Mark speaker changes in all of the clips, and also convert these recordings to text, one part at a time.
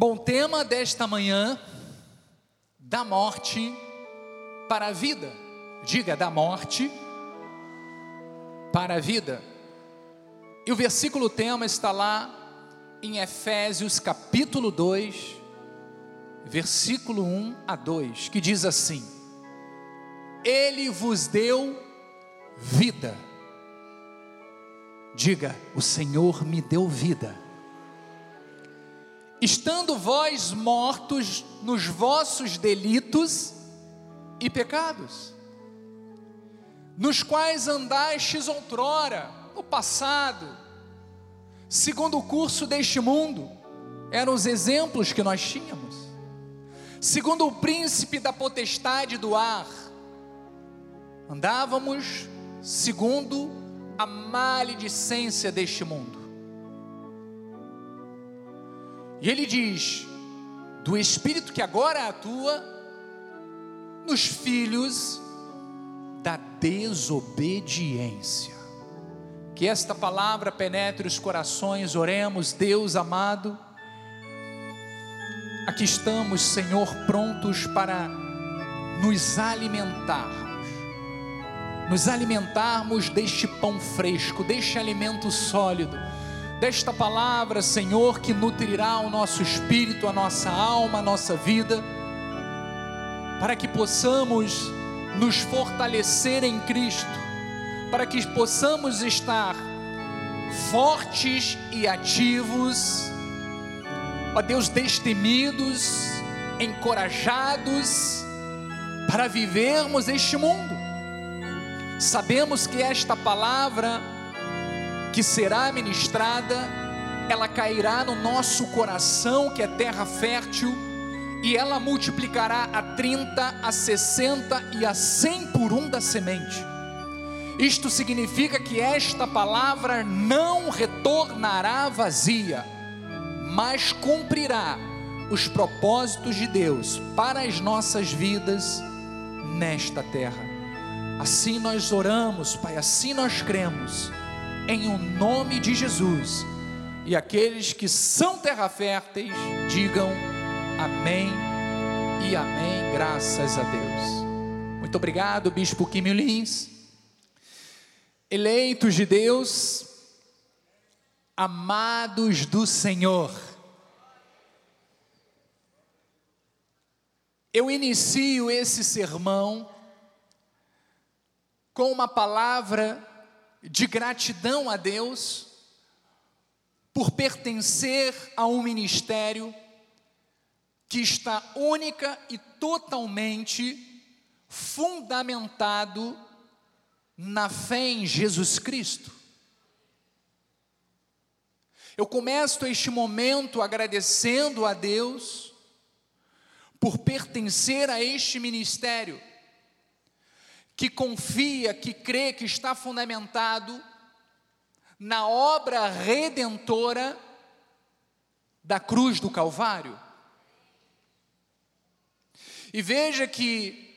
Speaker 1: Bom, tema desta manhã, da morte para a vida. Diga, da morte para a vida. E o versículo tema está lá em Efésios capítulo 2, versículo 1 a 2, que diz assim: Ele vos deu vida. Diga, o Senhor me deu vida. Estando vós mortos nos vossos delitos e pecados, nos quais andastes outrora, no passado, segundo o curso deste mundo, eram os exemplos que nós tínhamos, segundo o príncipe da potestade do ar, andávamos segundo a maledicência deste mundo. E ele diz: do espírito que agora atua nos filhos da desobediência. Que esta palavra penetre os corações, oremos, Deus amado. Aqui estamos, Senhor, prontos para nos alimentarmos, nos alimentarmos deste pão fresco, deste alimento sólido, desta palavra, Senhor, que nutrirá o nosso espírito, a nossa alma, a nossa vida, para que possamos nos fortalecer em Cristo, para que possamos estar fortes e ativos, ó Deus, destemidos, encorajados, para vivermos este mundo. Sabemos que esta palavra que será ministrada, ela cairá no nosso coração, que é terra fértil, e ela multiplicará a 30, a 60 e a 100 por um da semente. Isto significa que esta palavra não retornará vazia, mas cumprirá os propósitos de Deus para as nossas vidas nesta terra. Assim nós oramos, Pai, assim nós cremos, em o nome de Jesus. E aqueles que são terra férteis, digam Amém e amém, graças a Deus. Muito obrigado, Bispo Quimio Lins. Eleitos de Deus, amados do Senhor. Eu inicio esse sermão com uma palavra de gratidão a Deus por pertencer a um ministério que está única e totalmente fundamentado na fé em Jesus Cristo. Eu começo este momento agradecendo a Deus por pertencer a este ministério, que confia, que crê, que está fundamentado na obra redentora da cruz do Calvário. E veja que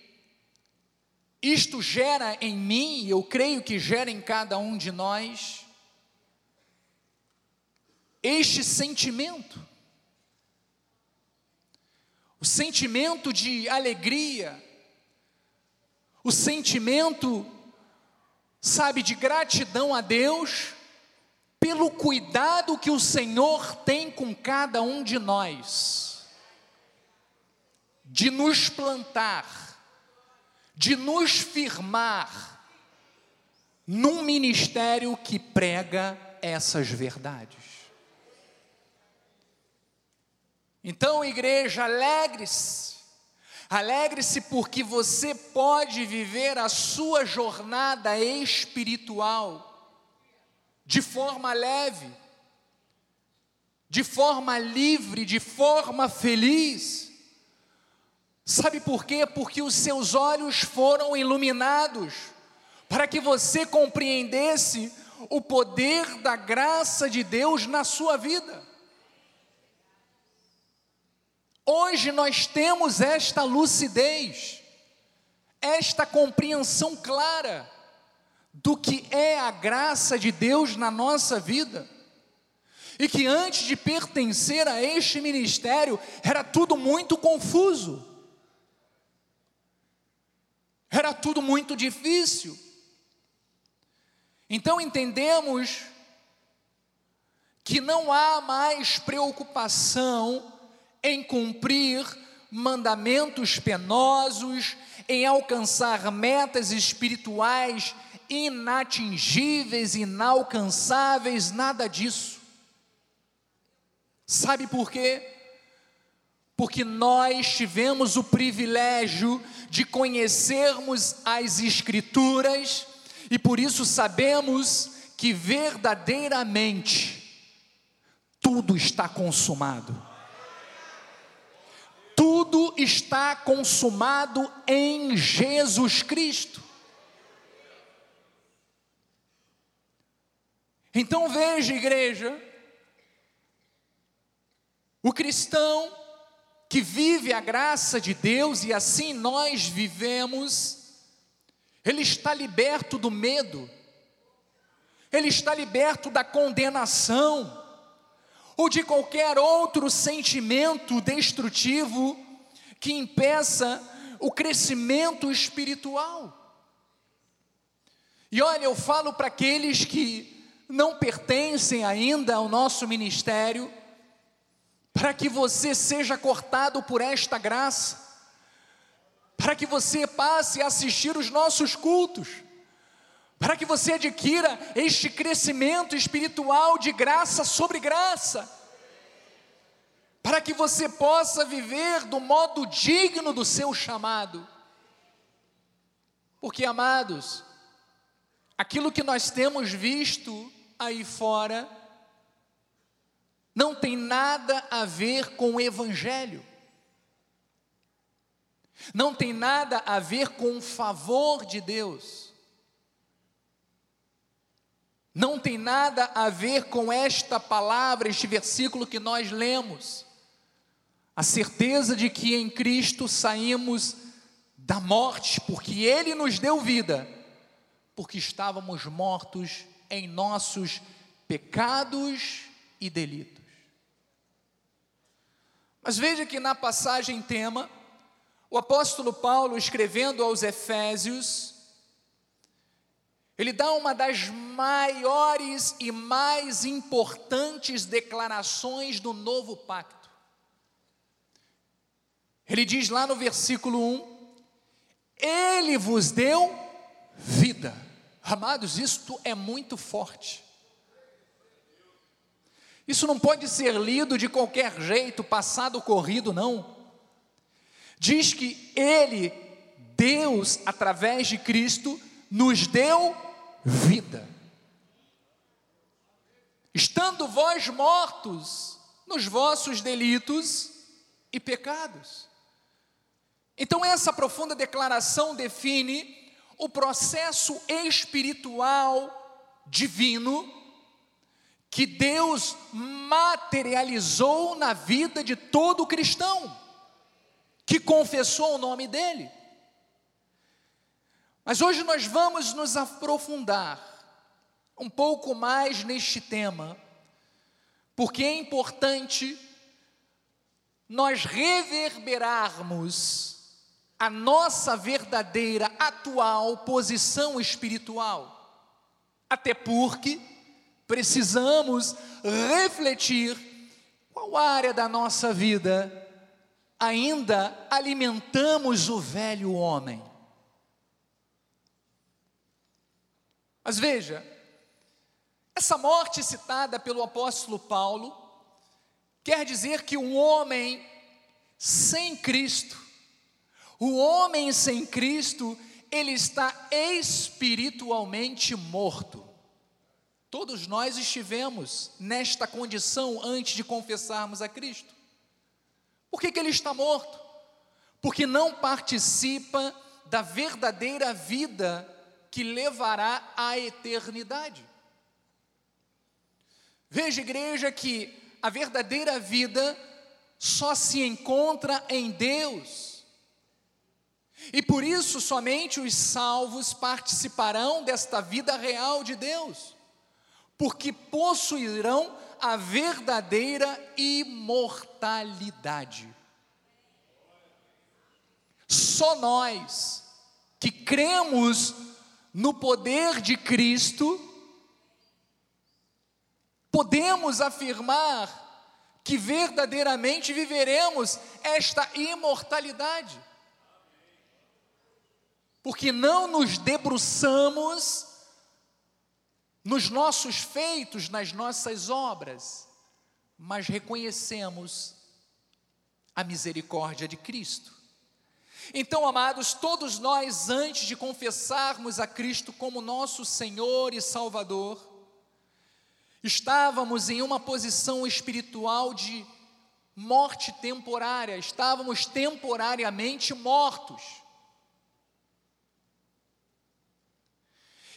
Speaker 1: isto gera em mim, eu creio que gera em cada um de nós, este sentimento, o sentimento de alegria, o sentimento, sabe, de gratidão a Deus, pelo cuidado que o Senhor tem com cada um de nós de nos plantar, de nos firmar num ministério que prega essas verdades. Então, igreja, alegre-se, alegre-se porque você pode viver a sua jornada espiritual de forma leve, de forma livre, de forma feliz Sabe por quê? Porque os seus olhos foram iluminados para que você compreendesse o poder da graça de Deus na sua vida. Hoje nós temos esta lucidez, esta compreensão clara do que é a graça de Deus na nossa vida. e que antes de pertencer a este ministério era tudo muito confuso, era tudo muito difícil. Então entendemos que não há mais preocupação em cumprir mandamentos penosos, em alcançar metas espirituais inatingíveis, inalcançáveis, nada disso. Sabe por quê? Porque nós tivemos o privilégio de conhecermos as Escrituras e por isso sabemos que verdadeiramente tudo está consumado. Tudo está consumado em Jesus Cristo. Então veja, igreja, o cristão que vive a graça de Deus e assim nós vivemos, ele está liberto do medo, ele está liberto da condenação, ou de qualquer outro sentimento destrutivo que impeça o crescimento espiritual. E olha, eu falo para aqueles que não pertencem ainda ao nosso ministério, para que você seja cortado por esta graça, para que você passe a assistir os nossos cultos, para que você adquira este crescimento espiritual de graça sobre graça, para que você possa viver do modo digno do seu chamado. Porque, amados, aquilo que nós temos visto aí fora, não tem nada a ver com o Evangelho, não tem nada a ver com o favor de Deus, não tem nada a ver com esta palavra, este versículo que nós lemos, a certeza de que em Cristo saímos da morte, porque Ele nos deu vida, porque estávamos mortos em nossos pecados e delitos. Mas veja que na passagem tema, o apóstolo Paulo, escrevendo aos Efésios, ele dá uma das maiores e mais importantes declarações do novo pacto. Ele diz lá no versículo 1: Ele vos deu vida. Amados, isto é muito forte. Isso não pode ser lido de qualquer jeito, passado corrido, não. Diz que Ele, Deus, através de Cristo, nos deu vida. Estando vós mortos nos vossos delitos e pecados. Então, essa profunda declaração define o processo espiritual divino que Deus materializou na vida de todo cristão que confessou o nome dele. Mas hoje nós vamos nos aprofundar um pouco mais neste tema, porque é importante nós reverberarmos a nossa verdadeira atual posição espiritual. Até porque precisamos refletir qual área da nossa vida ainda alimentamos o velho homem. Mas veja, essa morte citada pelo apóstolo Paulo quer dizer que um homem sem Cristo, o homem sem Cristo, ele está espiritualmente morto. Todos nós estivemos nesta condição antes de confessarmos a Cristo. Por que, que ele está morto? Porque não participa da verdadeira vida que levará à eternidade. Veja, igreja, que a verdadeira vida só se encontra em Deus. E por isso somente os salvos participarão desta vida real de Deus porque possuirão a verdadeira imortalidade. Só nós que cremos no poder de Cristo, podemos afirmar que verdadeiramente viveremos esta imortalidade. Porque não nos debruçamos nos nossos feitos, nas nossas obras, mas reconhecemos a misericórdia de Cristo. Então, amados, todos nós, antes de confessarmos a Cristo como nosso Senhor e Salvador, estávamos em uma posição espiritual de morte temporária, estávamos temporariamente mortos.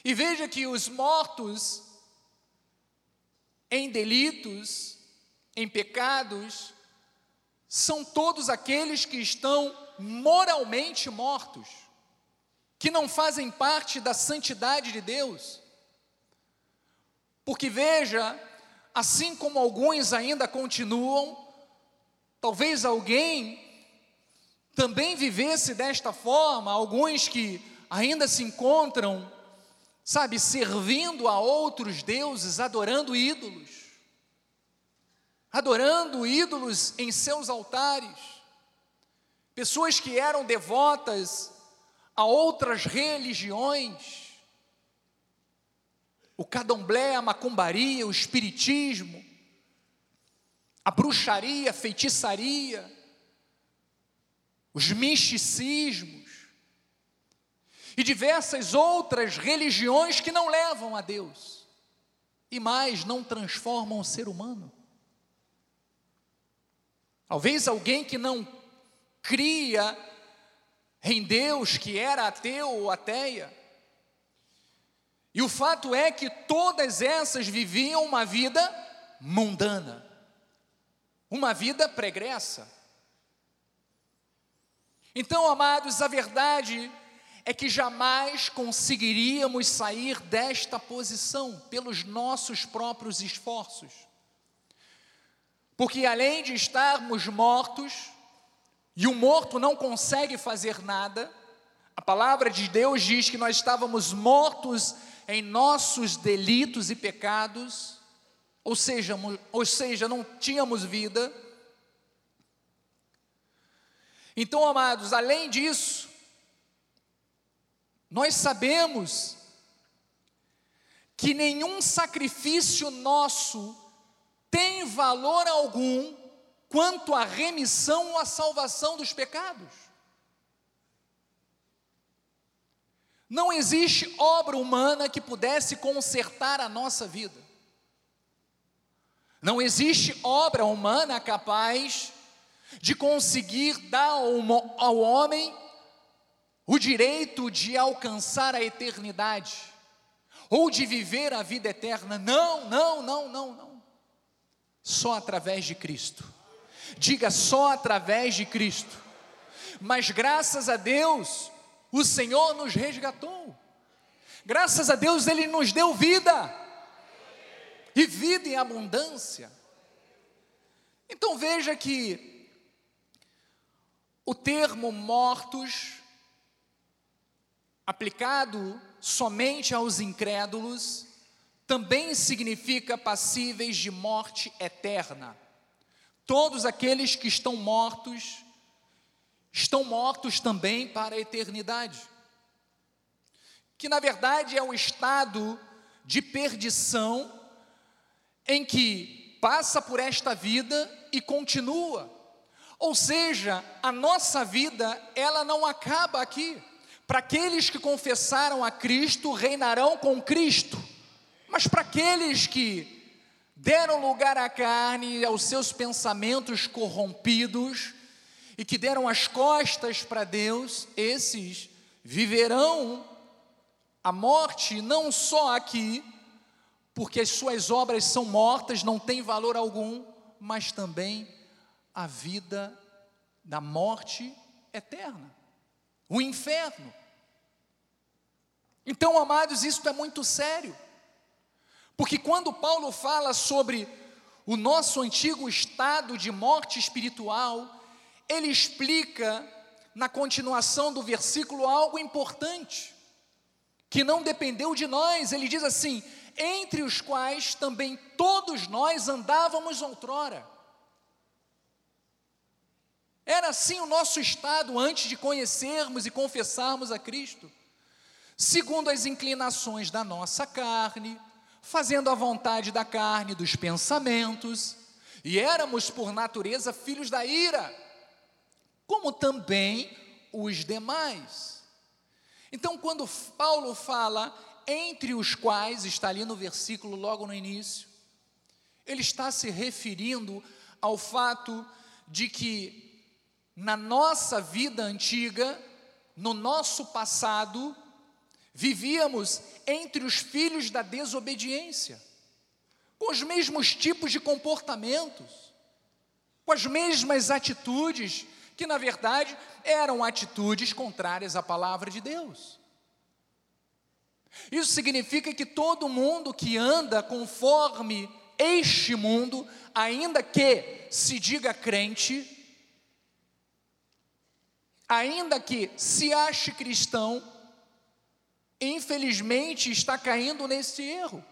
Speaker 1: E veja que os mortos em delitos, em pecados, são todos aqueles que estão moralmente mortos, que não fazem parte da santidade de Deus. Porque veja, assim como alguns ainda continuam, talvez alguém também vivesse desta forma, alguns que ainda se encontram, sabe, servindo a outros deuses, adorando ídolos, adorando ídolos em seus altares pessoas que eram devotas a outras religiões, o cadomblé, a macumbaria, o espiritismo, a bruxaria, a feitiçaria, os misticismos e diversas outras religiões que não levam a Deus e mais não transformam o ser humano. Talvez alguém que não cria em Deus que era ateu ou ateia. E o fato é que todas essas viviam uma vida mundana, uma vida pregressa. Então, amados, a verdade é que jamais conseguiríamos sair desta posição pelos nossos próprios esforços. Porque além de estarmos mortos, e o morto não consegue fazer nada, a palavra de Deus diz que nós estávamos mortos em nossos delitos e pecados, ou seja, ou seja, não tínhamos vida. Então, amados, além disso, nós sabemos que nenhum sacrifício nosso tem valor algum quanto à remissão ou à salvação dos pecados. Não existe obra humana que pudesse consertar a nossa vida. Não existe obra humana capaz de conseguir dar ao homem o direito de alcançar a eternidade ou de viver a vida eterna. Não, não, não, não, não. Só através de Cristo. Diga só através de Cristo. Mas graças a Deus, o Senhor nos resgatou. Graças a Deus, Ele nos deu vida. E vida em abundância. Então veja que o termo mortos, aplicado somente aos incrédulos, também significa passíveis de morte eterna. Todos aqueles que estão mortos, estão mortos também para a eternidade. Que na verdade é um estado de perdição em que passa por esta vida e continua. Ou seja, a nossa vida, ela não acaba aqui. Para aqueles que confessaram a Cristo, reinarão com Cristo. Mas para aqueles que deram lugar à carne e aos seus pensamentos corrompidos e que deram as costas para Deus, esses viverão a morte não só aqui, porque as suas obras são mortas, não têm valor algum, mas também a vida da morte eterna, o inferno. Então, amados, isso é muito sério. Porque quando Paulo fala sobre o nosso antigo estado de morte espiritual, ele explica na continuação do versículo algo importante, que não dependeu de nós. Ele diz assim: entre os quais também todos nós andávamos outrora. Era assim o nosso estado antes de conhecermos e confessarmos a Cristo, segundo as inclinações da nossa carne, fazendo a vontade da carne, dos pensamentos, e éramos por natureza filhos da ira, como também os demais. Então, quando Paulo fala entre os quais, está ali no versículo logo no início, ele está se referindo ao fato de que na nossa vida antiga, no nosso passado, vivíamos entre os filhos da desobediência, com os mesmos tipos de comportamentos, com as mesmas atitudes, que na verdade eram atitudes contrárias à palavra de Deus. Isso significa que todo mundo que anda conforme este mundo, ainda que se diga crente, ainda que se ache cristão, infelizmente está caindo nesse erro.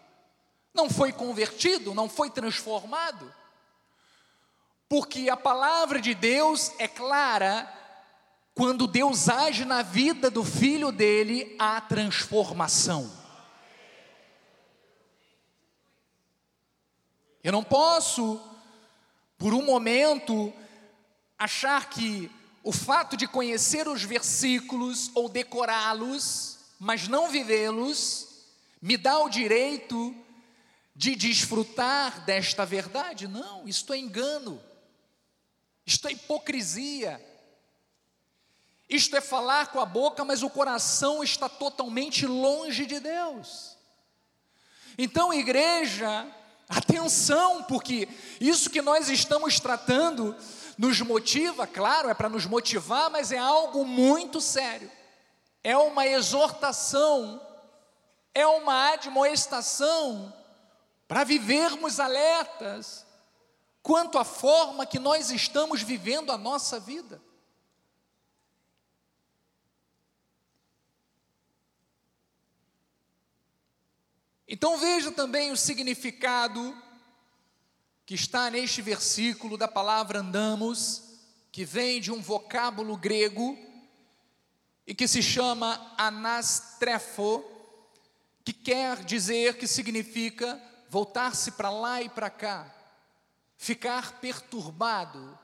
Speaker 1: Não foi convertido, não foi transformado. Porque a palavra de Deus é clara, quando Deus age na vida do filho dele, há transformação. Eu não posso, por um momento, achar que o fato de conhecer os versículos ou decorá-los, mas não vivê-los, me dá o direito de desfrutar desta verdade? Não, isto é engano, isto é hipocrisia, isto é falar com a boca, mas o coração está totalmente longe de Deus. Então, igreja, atenção, porque isso que nós estamos tratando nos motiva, claro, é para nos motivar, mas é algo muito sério. É uma exortação, é uma admoestação para vivermos alertas quanto à forma que nós estamos vivendo a nossa vida. Então veja também o significado que está neste versículo da palavra andamos, que vem de um vocábulo grego e que se chama anastrefo, que quer dizer que significa voltar-se para lá e para cá, ficar perturbado.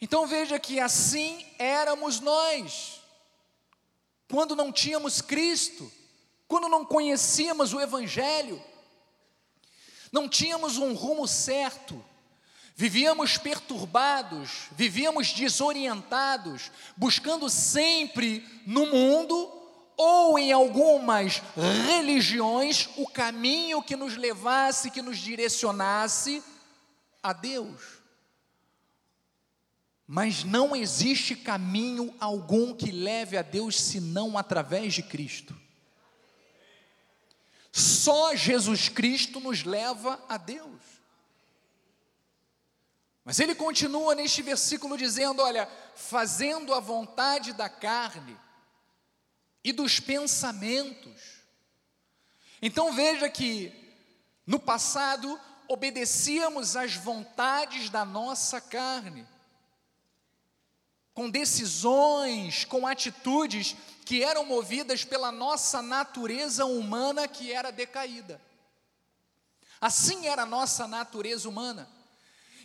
Speaker 1: Então veja que assim éramos nós, quando não tínhamos Cristo, quando não conhecíamos o Evangelho não tínhamos um rumo certo, vivíamos perturbados, vivíamos desorientados, buscando sempre no mundo ou em algumas religiões o caminho que nos levasse, que nos direcionasse a Deus. Mas não existe caminho algum que leve a Deus senão através de Cristo. Só Jesus Cristo nos leva a Deus. Mas ele continua neste versículo dizendo: olha, fazendo a vontade da carne e dos pensamentos. Então veja que no passado obedecíamos às vontades da nossa carne, com decisões, com atitudes que eram movidas pela nossa natureza humana que era decaída. Assim era a nossa natureza humana.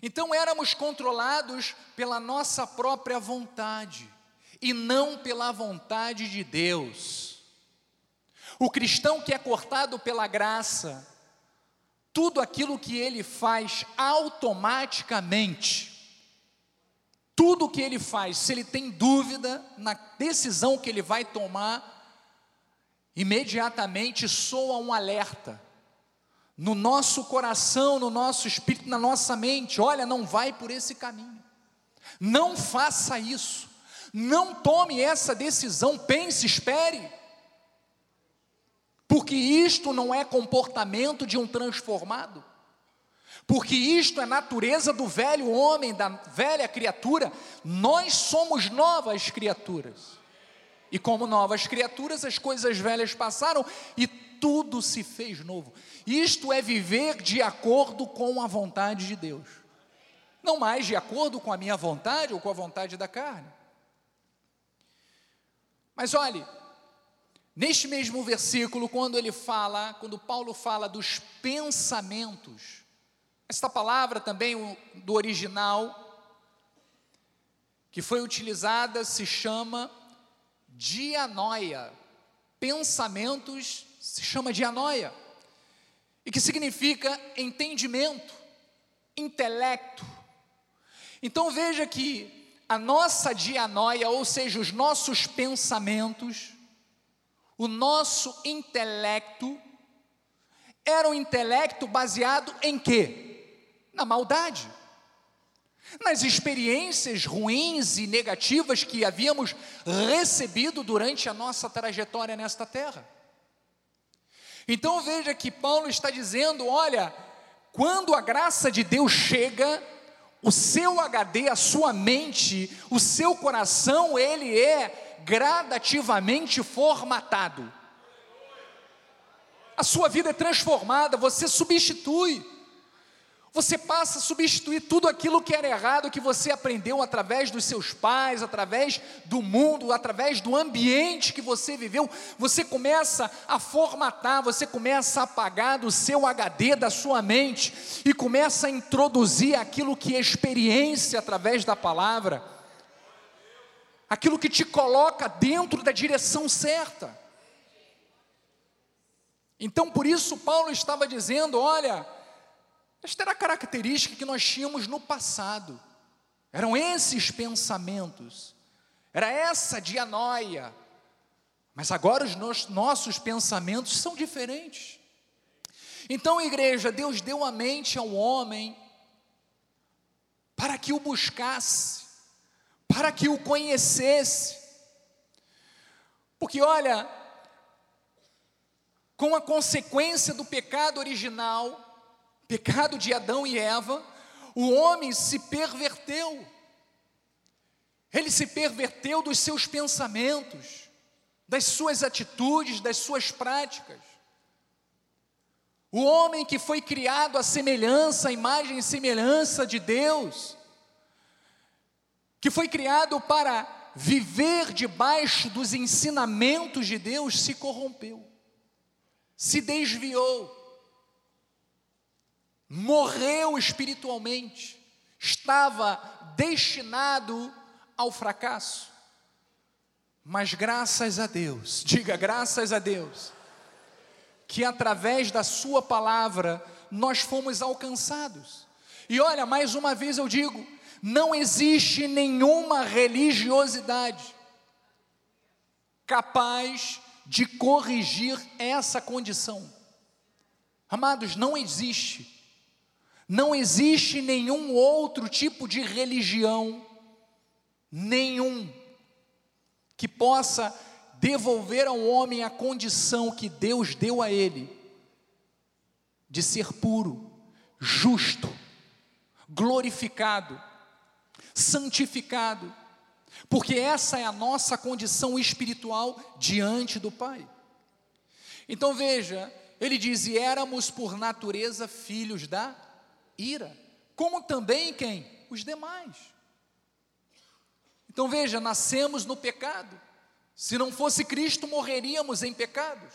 Speaker 1: Então éramos controlados pela nossa própria vontade e não pela vontade de Deus. O cristão que é cortado pela graça, tudo aquilo que ele faz automaticamente, tudo que ele faz, se ele tem dúvida na decisão que ele vai tomar, imediatamente soa um alerta no nosso coração, no nosso espírito, na nossa mente: olha, não vai por esse caminho, não faça isso, não tome essa decisão, pense, espere, porque isto não é comportamento de um transformado. Porque isto é natureza do velho homem, da velha criatura, nós somos novas criaturas. E como novas criaturas, as coisas velhas passaram e tudo se fez novo. Isto é viver de acordo com a vontade de Deus, não mais de acordo com a minha vontade ou com a vontade da carne. Mas olhe, neste mesmo versículo, quando ele fala, quando Paulo fala dos pensamentos, esta palavra também do original que foi utilizada se chama dianoia. Pensamentos se chama dianoia. E que significa entendimento, intelecto. Então veja que a nossa dianoia, ou seja, os nossos pensamentos, o nosso intelecto, era um intelecto baseado em quê? Na maldade, nas experiências ruins e negativas que havíamos recebido durante a nossa trajetória nesta terra. Então veja que Paulo está dizendo: olha, quando a graça de Deus chega, o seu HD, a sua mente, o seu coração, ele é gradativamente formatado. A sua vida é transformada, você substitui você passa a substituir tudo aquilo que era errado que você aprendeu através dos seus pais, através do mundo, através do ambiente que você viveu. Você começa a formatar, você começa a apagar do seu HD, da sua mente, e começa a introduzir aquilo que é experiência através da palavra, aquilo que te coloca dentro da direção certa. Então, por isso, Paulo estava dizendo: olha esta era a característica que nós tínhamos no passado. Eram esses pensamentos, era essa dianoia. Mas agora os nossos pensamentos são diferentes. Então, igreja, Deus deu a mente ao homem para que o buscasse, para que o conhecesse. Porque olha, com a consequência do pecado original, pecado de Adão e Eva, o homem se perverteu. Ele se perverteu dos seus pensamentos, das suas atitudes, das suas práticas. O homem que foi criado à semelhança, à imagem e semelhança de Deus, que foi criado para viver debaixo dos ensinamentos de Deus, se corrompeu, se desviou morreu espiritualmente, estava destinado ao fracasso. Mas graças a Deus, diga graças a Deus, que através da Sua palavra nós fomos alcançados. E olha, mais uma vez eu digo: não existe nenhuma religiosidade capaz de corrigir essa condição. Amados, não existe. Não existe nenhum outro tipo de religião, nenhum, que possa devolver ao homem a condição que Deus deu a ele de ser puro, justo, glorificado, santificado, porque essa é a nossa condição espiritual diante do Pai. Então veja, ele diz: e éramos por natureza filhos da ira, como também quem? Os demais. Então veja, nascemos no pecado. Se não fosse Cristo, morreríamos em pecados.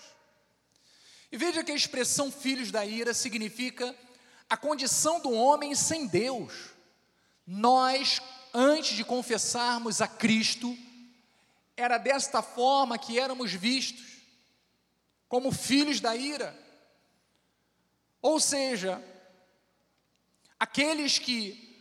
Speaker 1: E veja que a expressão filhos da ira significa a condição do homem sem Deus. Nós, antes de confessarmos a Cristo, era desta forma que éramos vistos, como filhos da ira. Ou seja, aqueles que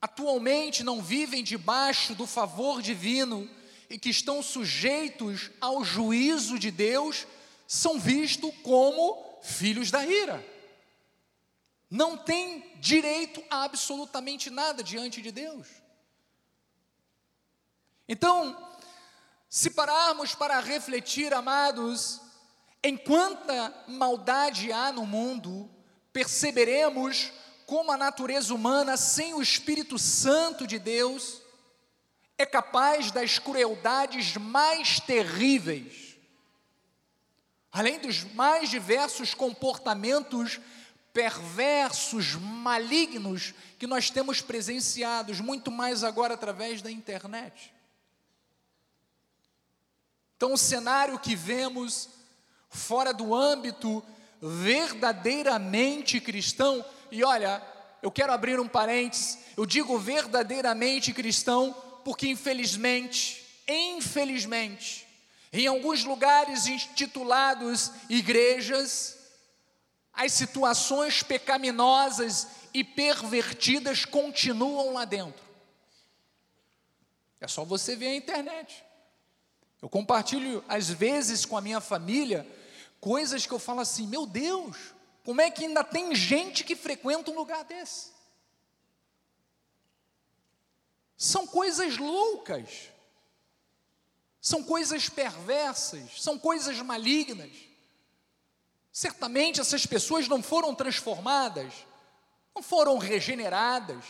Speaker 1: atualmente não vivem debaixo do favor divino e que estão sujeitos ao juízo de Deus, são vistos como filhos da ira. Não têm direito a absolutamente nada diante de Deus. Então, se pararmos para refletir, amados, em quanta maldade há no mundo, perceberemos como a natureza humana, sem o Espírito Santo de Deus, é capaz das crueldades mais terríveis, além dos mais diversos comportamentos perversos, malignos que nós temos presenciados, muito mais agora através da internet. Então, o cenário que vemos fora do âmbito verdadeiramente cristão, e olha, eu quero abrir um parênteses, eu digo verdadeiramente cristão, porque infelizmente, infelizmente, em alguns lugares intitulados igrejas, as situações pecaminosas e pervertidas continuam lá dentro. É só você ver a internet. Eu compartilho, às vezes, com a minha família, coisas que eu falo assim: meu Deus, como é que ainda tem gente que frequenta um lugar desse? São coisas loucas, são coisas perversas, são coisas malignas. Certamente essas pessoas não foram transformadas, não foram regeneradas,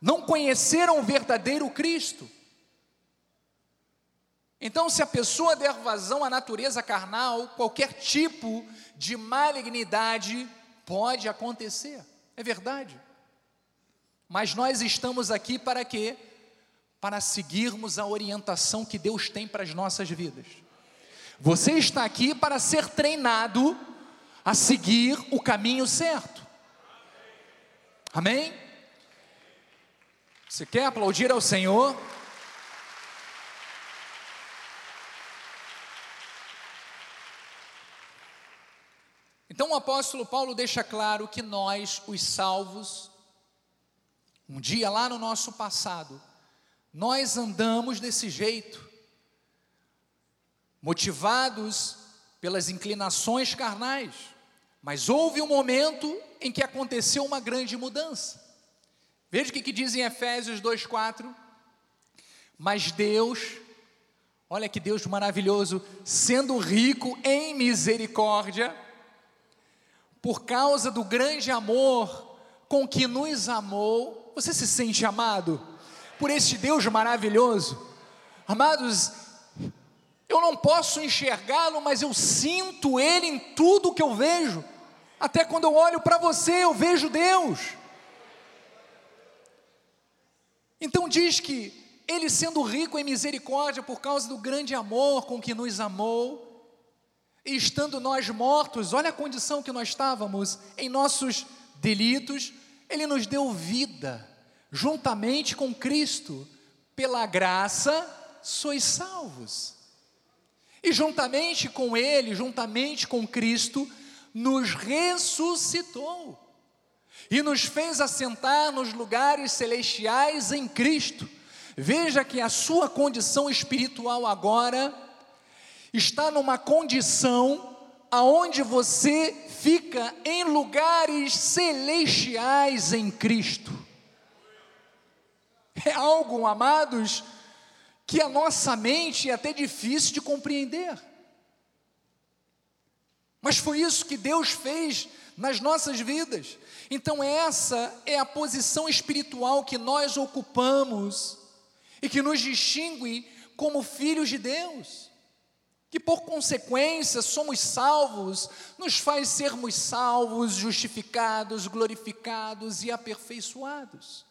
Speaker 1: não conheceram o verdadeiro Cristo. Então, se a pessoa der vazão à natureza carnal, qualquer tipo de malignidade pode acontecer, é verdade. Mas nós estamos aqui para quê? Para seguirmos a orientação que Deus tem para as nossas vidas. Você está aqui para ser treinado a seguir o caminho certo. Amém? Você quer aplaudir ao Senhor? Então o apóstolo Paulo deixa claro que nós, os salvos, um dia lá no nosso passado, nós andamos desse jeito, motivados pelas inclinações carnais, mas houve um momento em que aconteceu uma grande mudança. Veja o que, diz em Efésios 2,4. Mas Deus, olha que Deus maravilhoso, sendo rico em misericórdia, por causa do grande amor com que nos amou, você se sente amado por este Deus maravilhoso? Amados, eu não posso enxergá-lo, mas eu sinto Ele em tudo que eu vejo. Até quando eu olho para você, eu vejo Deus. Então diz que Ele, sendo rico em misericórdia, por causa do grande amor com que nos amou, e estando nós mortos, olha a condição que nós estávamos, em nossos delitos, Ele nos deu vida, juntamente com Cristo, pela graça sois salvos. E juntamente com Ele, juntamente com Cristo, nos ressuscitou e nos fez assentar nos lugares celestiais em Cristo. Veja que a sua condição espiritual agora está numa condição aonde você fica em lugares celestiais em Cristo. É algo, amados, que a nossa mente é até difícil de compreender. Mas foi isso que Deus fez nas nossas vidas. Então, essa é a posição espiritual que nós ocupamos e que nos distingue como filhos de Deus. Que por consequência somos salvos, nos faz sermos salvos, justificados, glorificados e aperfeiçoados.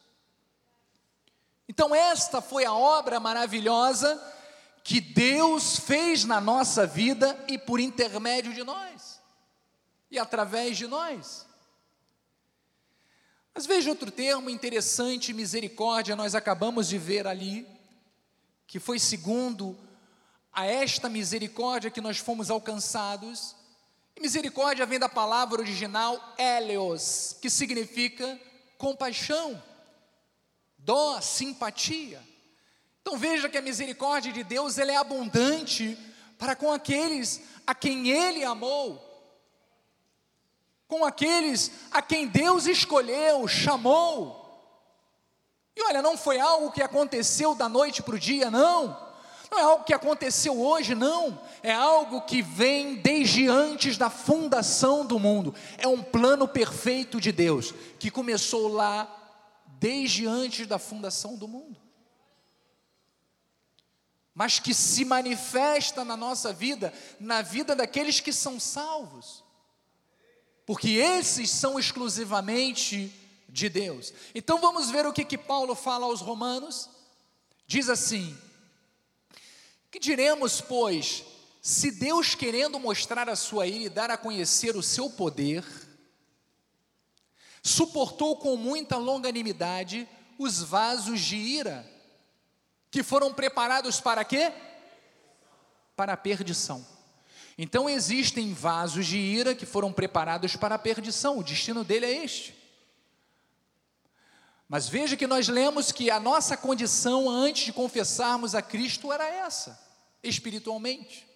Speaker 1: Então, esta foi a obra maravilhosa que Deus fez na nossa vida e por intermédio de nós, e através de nós. Mas veja outro termo interessante, misericórdia, nós acabamos de ver ali, que foi segundo a esta misericórdia que nós fomos alcançados. E misericórdia vem da palavra original eleos, que significa compaixão dó, simpatia. Então veja que a misericórdia de Deus ela é abundante para com aqueles a quem Ele amou, com aqueles a quem Deus escolheu, chamou. E olha, não foi algo que aconteceu da noite para o dia, não. Não é algo que aconteceu hoje, não. É algo que vem desde antes da fundação do mundo. É um plano perfeito de Deus, que começou lá desde antes da fundação do mundo. Mas que se manifesta na nossa vida, na vida daqueles que são salvos. Porque esses são exclusivamente de Deus. Então vamos ver o que, que Paulo fala aos Romanos. Diz assim: que diremos, pois, se Deus, querendo mostrar a sua ira e dar a conhecer o seu poder, suportou com muita longanimidade os vasos de ira, que foram preparados para quê? Para a perdição. Então existem vasos de ira que foram preparados para a perdição, o destino dele é este. Mas veja que nós lemos que a nossa condição antes de confessarmos a Cristo era essa, espiritualmente.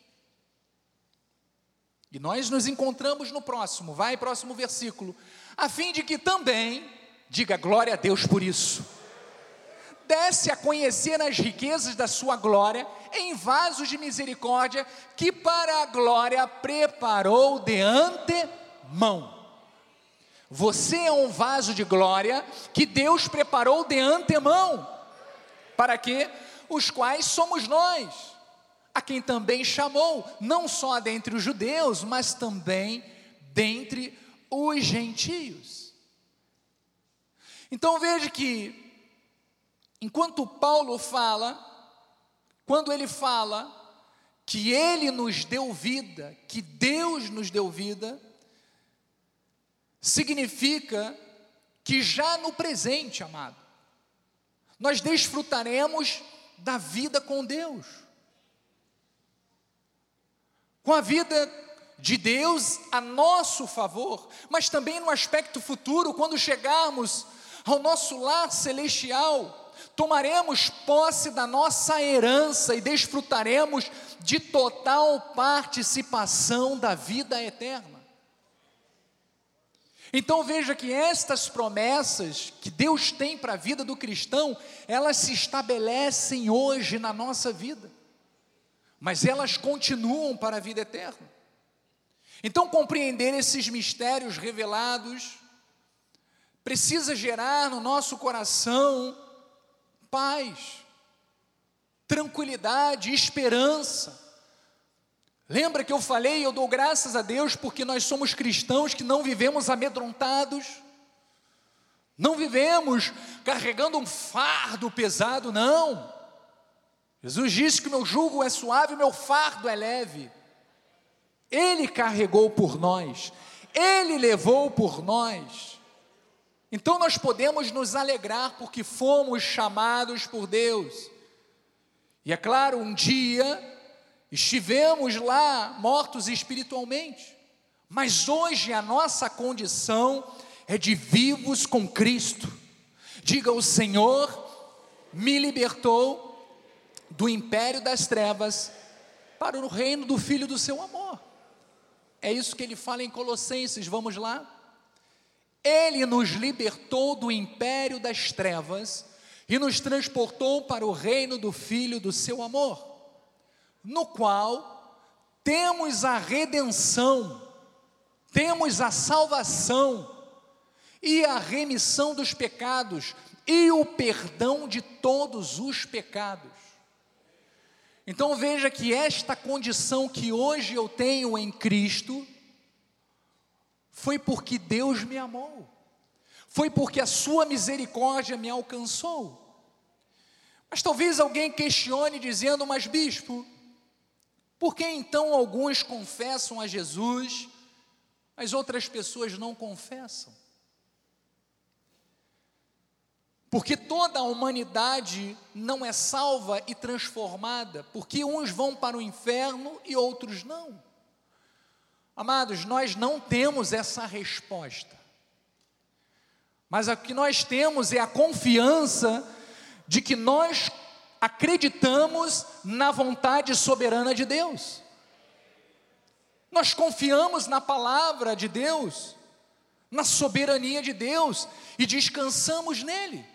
Speaker 1: E nós nos encontramos no próximo, vai próximo versículo, a fim de que também, diga glória a Deus por isso, desse a conhecer as riquezas da sua glória em vasos de misericórdia que para a glória preparou de antemão. Você é um vaso de glória que Deus preparou de antemão. Para que os quais somos nós, a quem também chamou, não só dentre os judeus, mas também dentre os gentios. Então veja que, enquanto Paulo fala, quando ele fala que ele nos deu vida, que Deus nos deu vida, significa que já no presente, amado, nós desfrutaremos da vida com Deus, com a vida de Deus a nosso favor, mas também no aspecto futuro, quando chegarmos ao nosso lar celestial, tomaremos posse da nossa herança e desfrutaremos de total participação da vida eterna. Então veja que estas promessas que Deus tem para a vida do cristão, elas se estabelecem hoje na nossa vida, mas elas continuam para a vida eterna. Então compreender esses mistérios revelados precisa gerar no nosso coração paz, tranquilidade, esperança. Lembra que eu falei, eu dou graças a Deus porque nós somos cristãos que não vivemos amedrontados, não vivemos carregando um fardo pesado, não. Jesus disse que meu jugo é suave, meu fardo é leve. Ele carregou por nós, ele levou por nós. Então nós podemos nos alegrar porque fomos chamados por Deus. E é claro, um dia Estivemos lá mortos espiritualmente, mas hoje a nossa condição é de vivos com Cristo. Diga: O Senhor me libertou do império das trevas para o reino do Filho do seu amor. É isso que ele fala em Colossenses, vamos lá. Ele nos libertou do império das trevas e nos transportou para o reino do Filho do seu amor no qual temos a redenção, temos a salvação e a remissão dos pecados e o perdão de todos os pecados. Então veja que esta condição que hoje eu tenho em Cristo foi porque Deus me amou, foi porque a Sua misericórdia me alcançou. Mas talvez alguém questione dizendo, mas bispo, por que então alguns confessam a Jesus, mas outras pessoas não confessam? Porque toda a humanidade não é salva e transformada, porque uns vão para o inferno e outros não. Amados, nós não temos essa resposta. Mas o que nós temos é a confiança de que nós acreditamos na vontade soberana de Deus. Nós confiamos na palavra de Deus, na soberania de Deus e descansamos nele.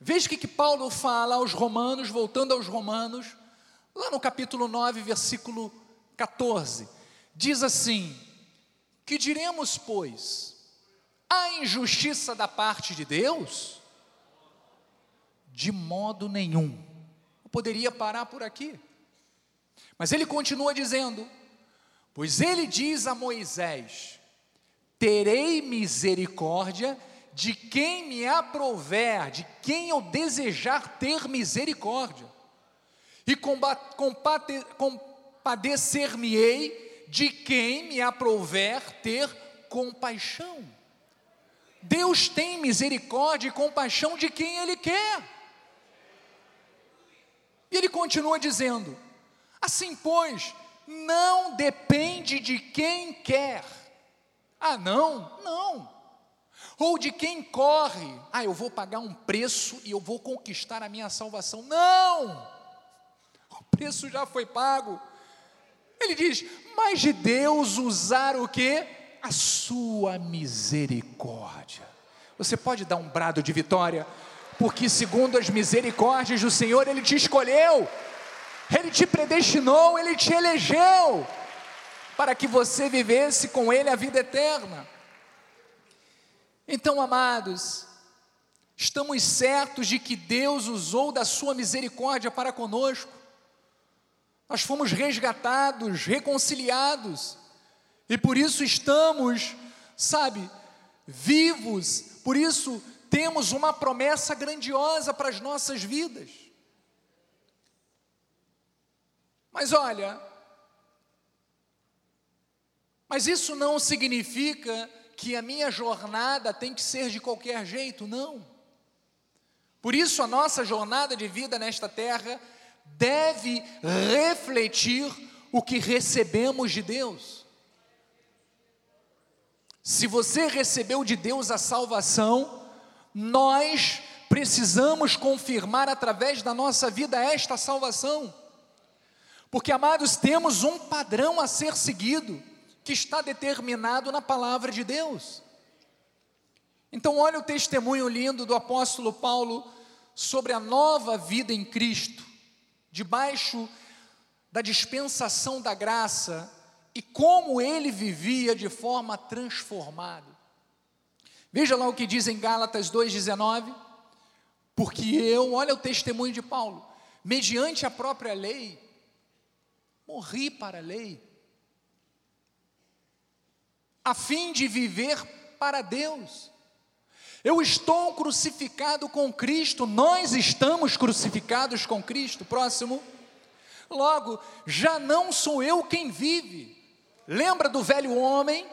Speaker 1: Veja o que, Paulo fala aos Romanos, voltando aos Romanos, lá no capítulo 9, versículo 14, diz assim: Que diremos, pois? Há injustiça da parte de Deus? De modo nenhum. Eu poderia parar por aqui. Mas ele continua dizendo: Pois ele diz a Moisés: Terei misericórdia de quem me aprover, de quem eu desejar ter misericórdia, e compadecer-me-ei de quem me aprover ter compaixão. Deus tem misericórdia e compaixão de quem Ele quer. E Ele continua dizendo: assim, pois, não depende de quem quer. Ah, não, não. Ou de quem corre. Ah, eu vou pagar um preço e eu vou conquistar a minha salvação. Não! O preço já foi pago. Ele diz: mas de Deus usar o que? A sua misericórdia. Você pode dar um brado de vitória, porque segundo as misericórdias do Senhor, Ele te escolheu, Ele te predestinou, Ele te elegeu, para que você vivesse com Ele a vida eterna. Então, amados, estamos certos de que Deus usou da sua misericórdia para conosco, nós fomos resgatados, reconciliados, e por isso estamos, sabe, vivos, por isso temos uma promessa grandiosa para as nossas vidas. Mas olha, mas isso não significa que a minha jornada tem que ser de qualquer jeito, não. Por isso a nossa jornada de vida nesta terra deve refletir o que recebemos de Deus. Se você recebeu de Deus a salvação, nós precisamos confirmar através da nossa vida esta salvação. Porque, amados, temos um padrão a ser seguido, que está determinado na palavra de Deus. Então, olha o testemunho lindo do apóstolo Paulo sobre a nova vida em Cristo debaixo da dispensação da graça e como ele vivia de forma transformada. Veja lá o que diz em Gálatas 2,19. Porque eu, olha o testemunho de Paulo, mediante a própria lei, morri para a lei, a fim de viver para Deus. Eu estou crucificado com Cristo, nós estamos crucificados com Cristo. Próximo. Logo, já não sou eu quem vive. Lembra do velho homem?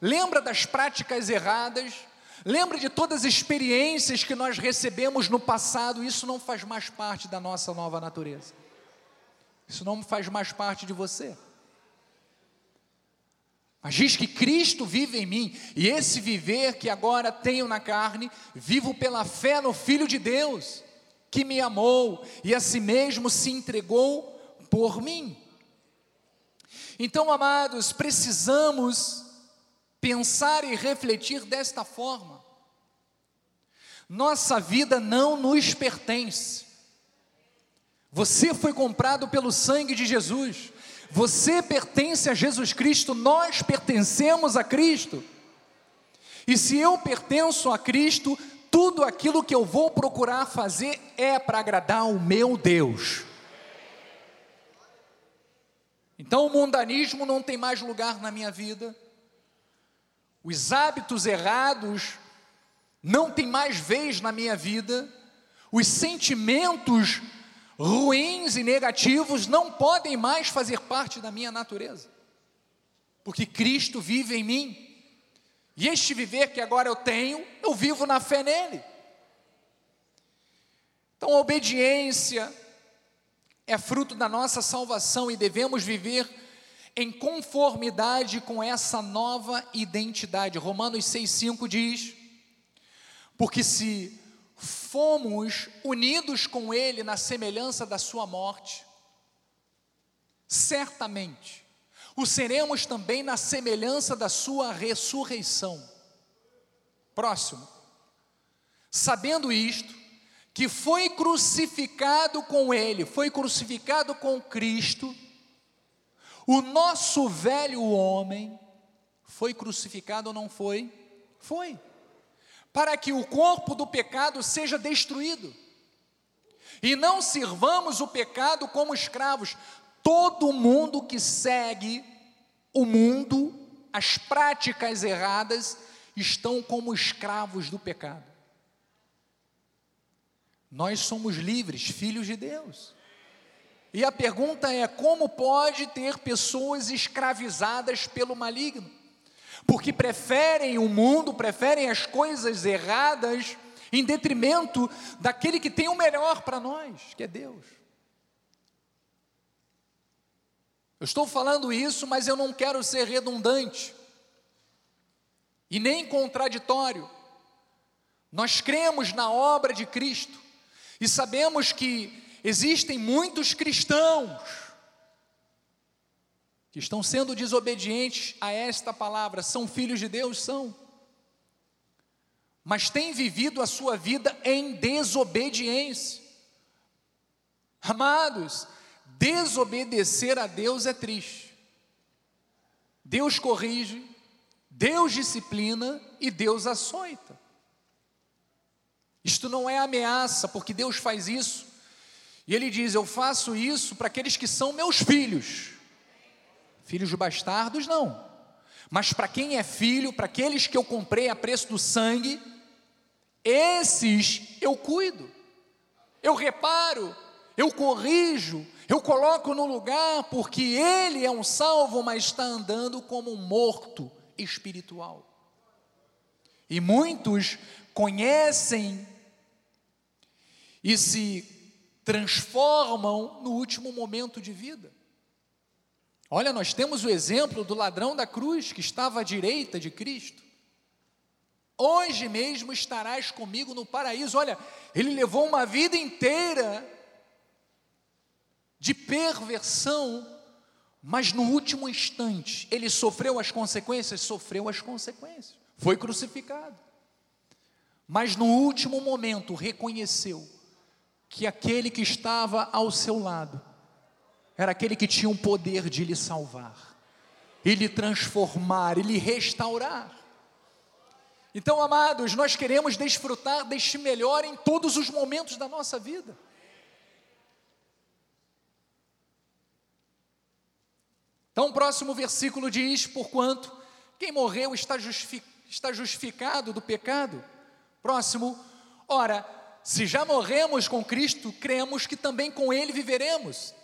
Speaker 1: Lembra das práticas erradas? Lembra de todas as experiências que nós recebemos no passado? Isso não faz mais parte da nossa nova natureza. Isso não faz mais parte de você. Mas diz que Cristo vive em mim, e esse viver que agora tenho na carne, vivo pela fé no Filho de Deus, que me amou e a si mesmo se entregou por mim. Então, amados, precisamos pensar e refletir desta forma. Nossa vida não nos pertence. Você foi comprado pelo sangue de Jesus. Você pertence a Jesus Cristo, nós pertencemos a Cristo. E se eu pertenço a Cristo, tudo aquilo que eu vou procurar fazer é para agradar o meu Deus. Então o mundanismo não tem mais lugar na minha vida, os hábitos errados não têm mais vez na minha vida, os sentimentos ruins e negativos não podem mais fazer parte da minha natureza, porque Cristo vive em mim, e este viver que agora eu tenho, eu vivo na fé nele. Então, a obediência é fruto da nossa salvação e devemos viver em conformidade com essa nova identidade. Romanos 6,5 diz: Porque se fomos unidos com Ele na semelhança da Sua morte, certamente o seremos também na semelhança da Sua ressurreição. Próximo. Sabendo isto, que foi crucificado com Ele, foi crucificado com Cristo, o nosso velho homem foi crucificado ou não foi? Foi. Para que o corpo do pecado seja destruído. E não sirvamos o pecado como escravos. Todo mundo que segue o mundo, as práticas erradas, estão como escravos do pecado. Nós somos livres, filhos de Deus. E a pergunta é: como pode ter pessoas escravizadas pelo maligno? Porque preferem o mundo, preferem as coisas erradas, em detrimento daquele que tem o melhor para nós, que é Deus. Eu estou falando isso, mas eu não quero ser redundante e nem contraditório. Nós cremos na obra de Cristo e sabemos que existem muitos cristãos que estão sendo desobedientes a esta palavra, são filhos de Deus? São. Mas têm vivido a sua vida em desobediência. Amados, desobedecer a Deus é triste. Deus corrige, Deus disciplina e Deus açoita. Isto não é ameaça, porque Deus faz isso. E Ele diz: Eu faço isso para aqueles que são meus filhos. Filhos bastardos, não. Mas para quem é filho, para aqueles que eu comprei a preço do sangue, esses eu cuido, eu reparo, eu corrijo, eu coloco no lugar, porque ele é um salvo, mas está andando como um morto espiritual. E muitos conhecem e se transformam no último momento de vida. Olha, nós temos o exemplo do ladrão da cruz que estava à direita de Cristo. Hoje mesmo estarás comigo no paraíso. Olha, ele levou uma vida inteira de perversão, mas no último instante ele sofreu as consequências, sofreu as consequências. Foi crucificado. Mas no último momento reconheceu que aquele que estava ao seu lado era aquele que tinha o poder de lhe salvar, e lhe transformar, e lhe restaurar. Então, amados, nós queremos desfrutar deste melhor em todos os momentos da nossa vida. Então, o próximo versículo diz: Porquanto quem morreu está, justifi está justificado do pecado. Próximo, ora, se já morremos com Cristo, cremos que também com Ele viveremos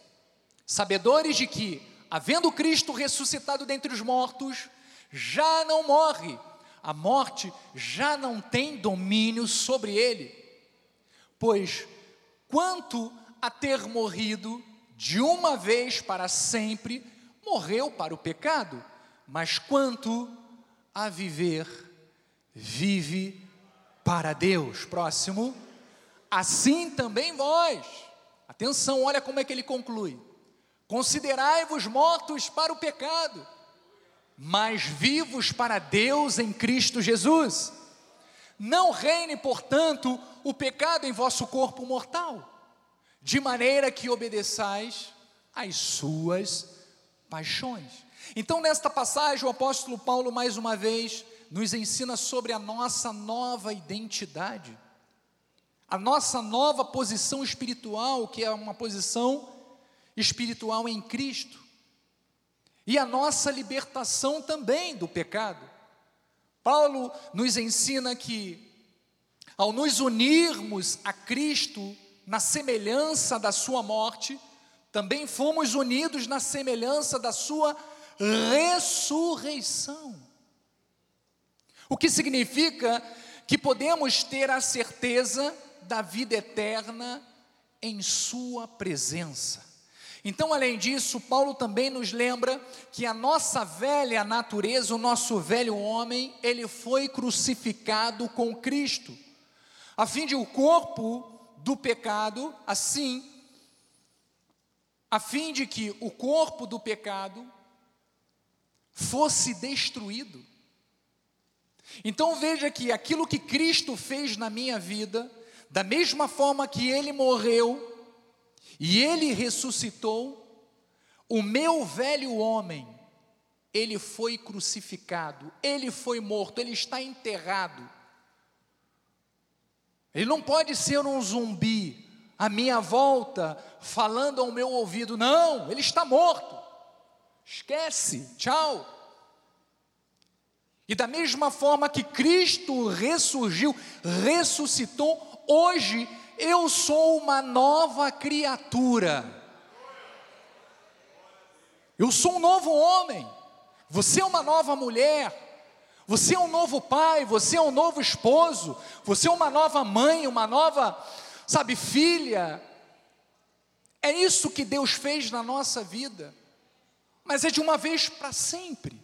Speaker 1: sabedores de que, havendo Cristo ressuscitado dentre os mortos, já não morre, a morte já não tem domínio sobre ele. Pois, quanto a ter morrido de uma vez para sempre, morreu para o pecado, mas quanto a viver, vive para Deus. Próximo. Assim também vós. Atenção, olha como é que ele conclui Considerai-vos mortos para o pecado, mas vivos para Deus em Cristo Jesus. Não reine, portanto, o pecado em vosso corpo mortal, de maneira que obedeçais às suas paixões. Então, nesta passagem, o apóstolo Paulo, mais uma vez, nos ensina sobre a nossa nova identidade, a nossa nova posição espiritual, que é uma posição espiritual em Cristo e a nossa libertação também do pecado. Paulo nos ensina que, ao nos unirmos a Cristo na semelhança da Sua morte, também fomos unidos na semelhança da Sua ressurreição. O que significa que podemos ter a certeza da vida eterna em Sua presença. Então, além disso, Paulo também nos lembra que a nossa velha natureza, o nosso velho homem, ele foi crucificado com Cristo, a fim de o corpo do pecado, assim, a fim de que o corpo do pecado fosse destruído. Então veja que aquilo que Cristo fez na minha vida Da mesma forma que ele morreu e ele ressuscitou, o meu velho homem, ele foi crucificado, ele foi morto, ele está enterrado. Ele não pode ser um zumbi à minha volta, falando ao meu ouvido, não, ele está morto. Esquece, tchau. E da mesma forma que Cristo ressurgiu, ressuscitou, hoje eu sou uma nova criatura. Eu sou um novo homem. Você é uma nova mulher. Você é um novo pai, você é um novo esposo, você é uma nova mãe, uma nova, sabe, filha. É isso que Deus fez na nossa vida. Mas é de uma vez para sempre.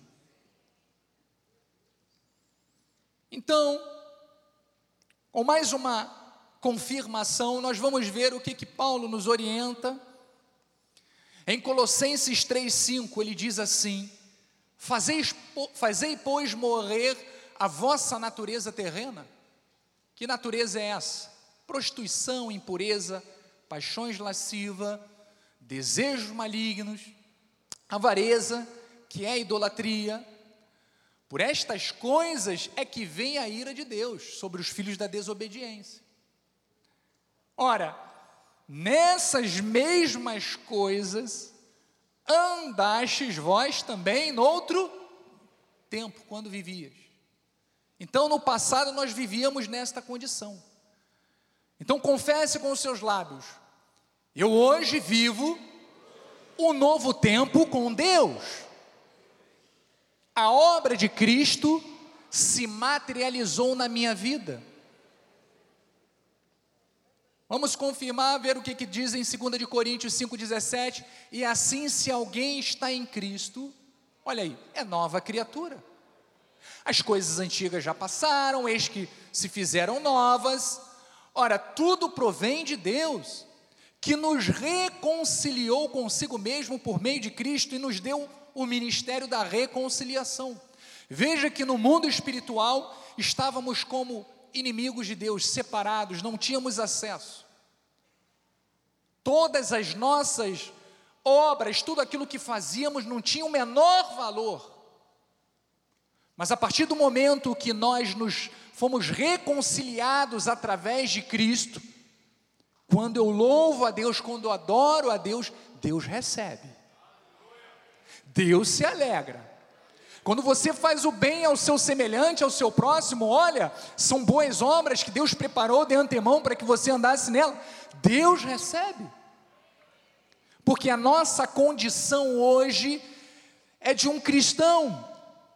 Speaker 1: Então, com mais uma confirmação, nós vamos ver o que, que Paulo nos orienta. Em Colossenses 3,5, ele diz assim: Fazei, fazei, pois, morrer a vossa natureza terrena. Que natureza é essa? Prostituição, impureza, paixões lascivas, desejos malignos, avareza, que é idolatria, por estas coisas é que vem a ira de Deus sobre os filhos da desobediência. Ora, nessas mesmas coisas andastes vós também noutro tempo, quando vivias. Então, no passado, nós vivíamos nesta condição. Então, confesse com os seus lábios: eu hoje vivo um novo tempo com Deus a obra de Cristo se materializou na minha vida. Vamos confirmar, ver o que, que diz em 2 Coríntios 5,17. E assim, se alguém está em Cristo, olha aí, é nova criatura. As coisas antigas já passaram, eis que se fizeram novas. Ora, tudo provém de Deus, que nos reconciliou consigo mesmo por meio de Cristo e nos deu o ministério da reconciliação. Veja que no mundo espiritual estávamos como inimigos de Deus, separados, não tínhamos acesso. Todas as nossas obras, tudo aquilo que fazíamos não tinha o menor valor. Mas a partir do momento que nós nos fomos reconciliados através de Cristo, quando eu louvo a Deus, quando eu adoro a Deus, Deus recebe. Deus se alegra. Quando você faz o bem ao seu semelhante, ao seu próximo, olha, são boas obras que Deus preparou de antemão para que você andasse nela. Deus recebe. Porque a nossa condição hoje é de um cristão,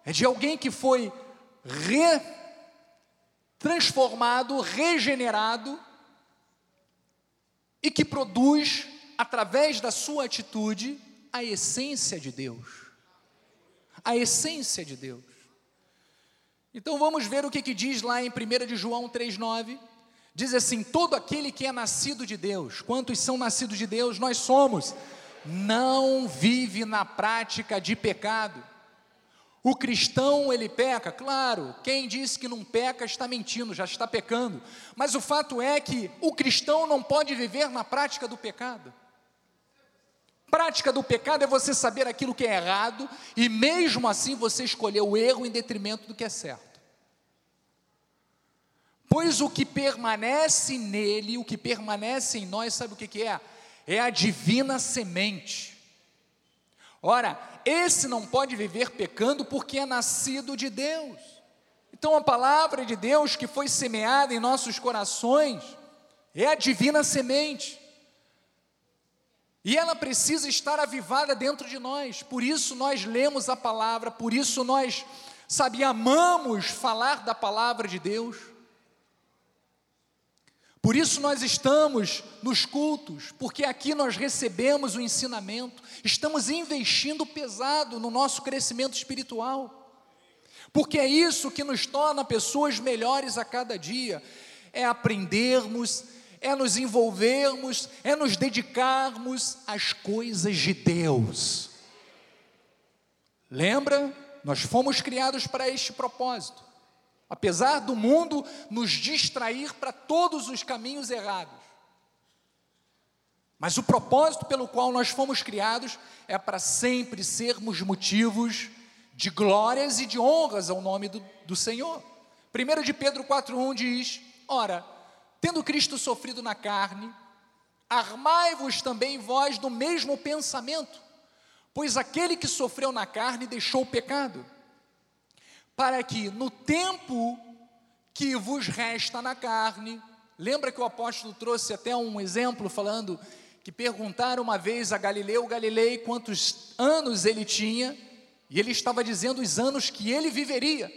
Speaker 1: é de alguém que foi re, transformado, regenerado e que produz, através da sua atitude, a essência de Deus. A essência de Deus. Então vamos ver o que, que diz lá em 1 de João 3,9. Diz assim: todo aquele que é nascido de Deus, quantos são nascidos de Deus? Nós somos, não vive na prática de pecado. O cristão, ele peca, claro, quem disse que não peca está mentindo, já está pecando. Mas o fato é que o cristão não pode viver na prática do pecado. Prática do pecado é você saber aquilo que é errado e mesmo assim você escolher o erro em detrimento do que é certo. Pois o que permanece nele, o que permanece em nós, sabe o que, que é? É a divina semente. Ora, esse não pode viver pecando porque é nascido de Deus. Então a palavra de Deus que foi semeada em nossos corações é a divina semente. E ela precisa estar avivada dentro de nós. Por isso nós lemos a palavra, por isso nós, sabe, amamos falar da palavra de Deus. Por isso nós estamos nos cultos, porque aqui nós recebemos o ensinamento, estamos investindo pesado no nosso crescimento espiritual. Porque é isso que nos torna pessoas melhores a cada dia, é aprendermos é nos envolvermos, é nos dedicarmos às coisas de Deus. Lembra? Nós fomos criados para este propósito. apesar do mundo nos distrair para todos os caminhos errados. Mas o propósito pelo qual nós fomos criados é para sempre sermos motivos de glórias e de honras ao nome do, do Senhor. 1 de Pedro 4,1 diz: Ora, tendo Cristo sofrido na carne, armai-vos também vós do mesmo pensamento, pois aquele que sofreu na carne deixou o pecado, para que no tempo que vos resta na carne, lembra que o apóstolo trouxe até um exemplo falando que perguntaram uma vez a Galileu Galilei quantos anos ele tinha, e ele estava dizendo os anos que ele viveria.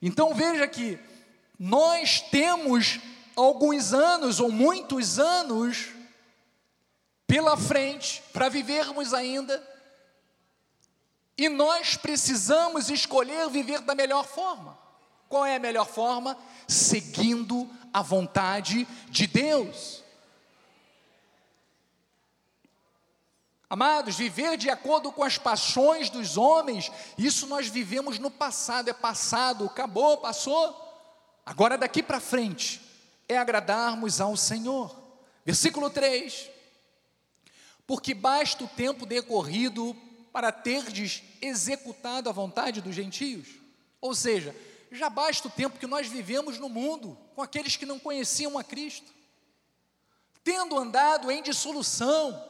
Speaker 1: Então veja que nós temos alguns anos ou muitos anos pela frente para vivermos ainda, e nós precisamos escolher viver da melhor forma. Qual é a melhor forma? Seguindo a vontade de Deus. Amados, viver de acordo com as paixões dos homens, isso nós vivemos no passado, é passado, acabou, passou. Agora daqui para frente é agradarmos ao Senhor. Versículo 3: Porque basta o tempo decorrido para terdes executado a vontade dos gentios. Ou seja, já basta o tempo que nós vivemos no mundo com aqueles que não conheciam a Cristo, tendo andado em dissolução,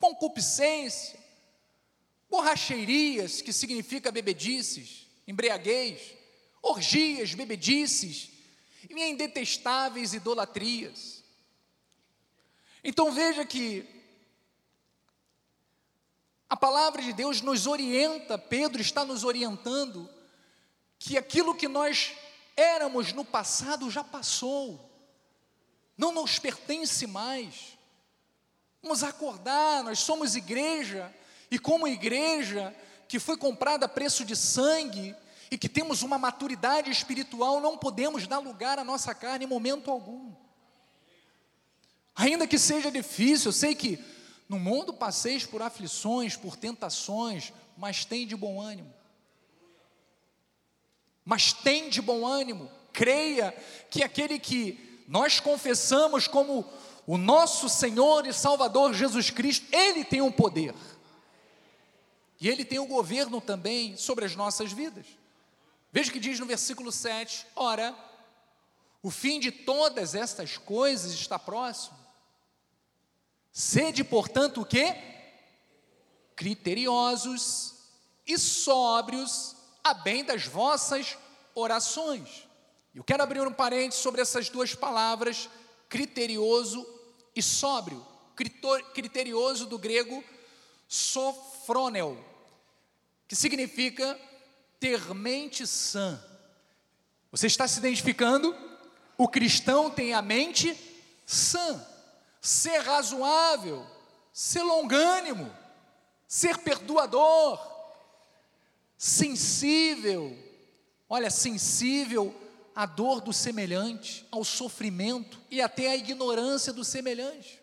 Speaker 1: concupiscência, borracheirias, que significa bebedices, embriaguez, orgias, bebedices, e indetestáveis idolatrias. Então veja que a palavra de Deus nos orienta, Pedro está nos orientando, que aquilo que nós éramos no passado já passou, não nos pertence mais. Vamos acordar, nós somos igreja, e como igreja que foi comprada a preço de sangue, e que temos uma maturidade espiritual, não podemos dar lugar à nossa carne em momento algum. Ainda que seja difícil, eu sei que no mundo passeis por aflições, por tentações, mas tem de bom ânimo. Mas tem de bom ânimo, creia que aquele que nós confessamos como o nosso Senhor e Salvador Jesus Cristo, Ele tem o um poder. E Ele tem o um governo também sobre as nossas vidas. Veja o que diz no versículo 7: Ora, o fim de todas estas coisas está próximo. Sede, portanto, o que? Criteriosos e sóbrios, a bem das vossas orações. Eu quero abrir um parênteses sobre essas duas palavras criterioso e sóbrio. Criterioso do grego sofronel, que significa ter mente sã. Você está se identificando? O cristão tem a mente sã, ser razoável, ser longânimo, ser perdoador, sensível. Olha, sensível à dor do semelhante, ao sofrimento e até à ignorância do semelhante.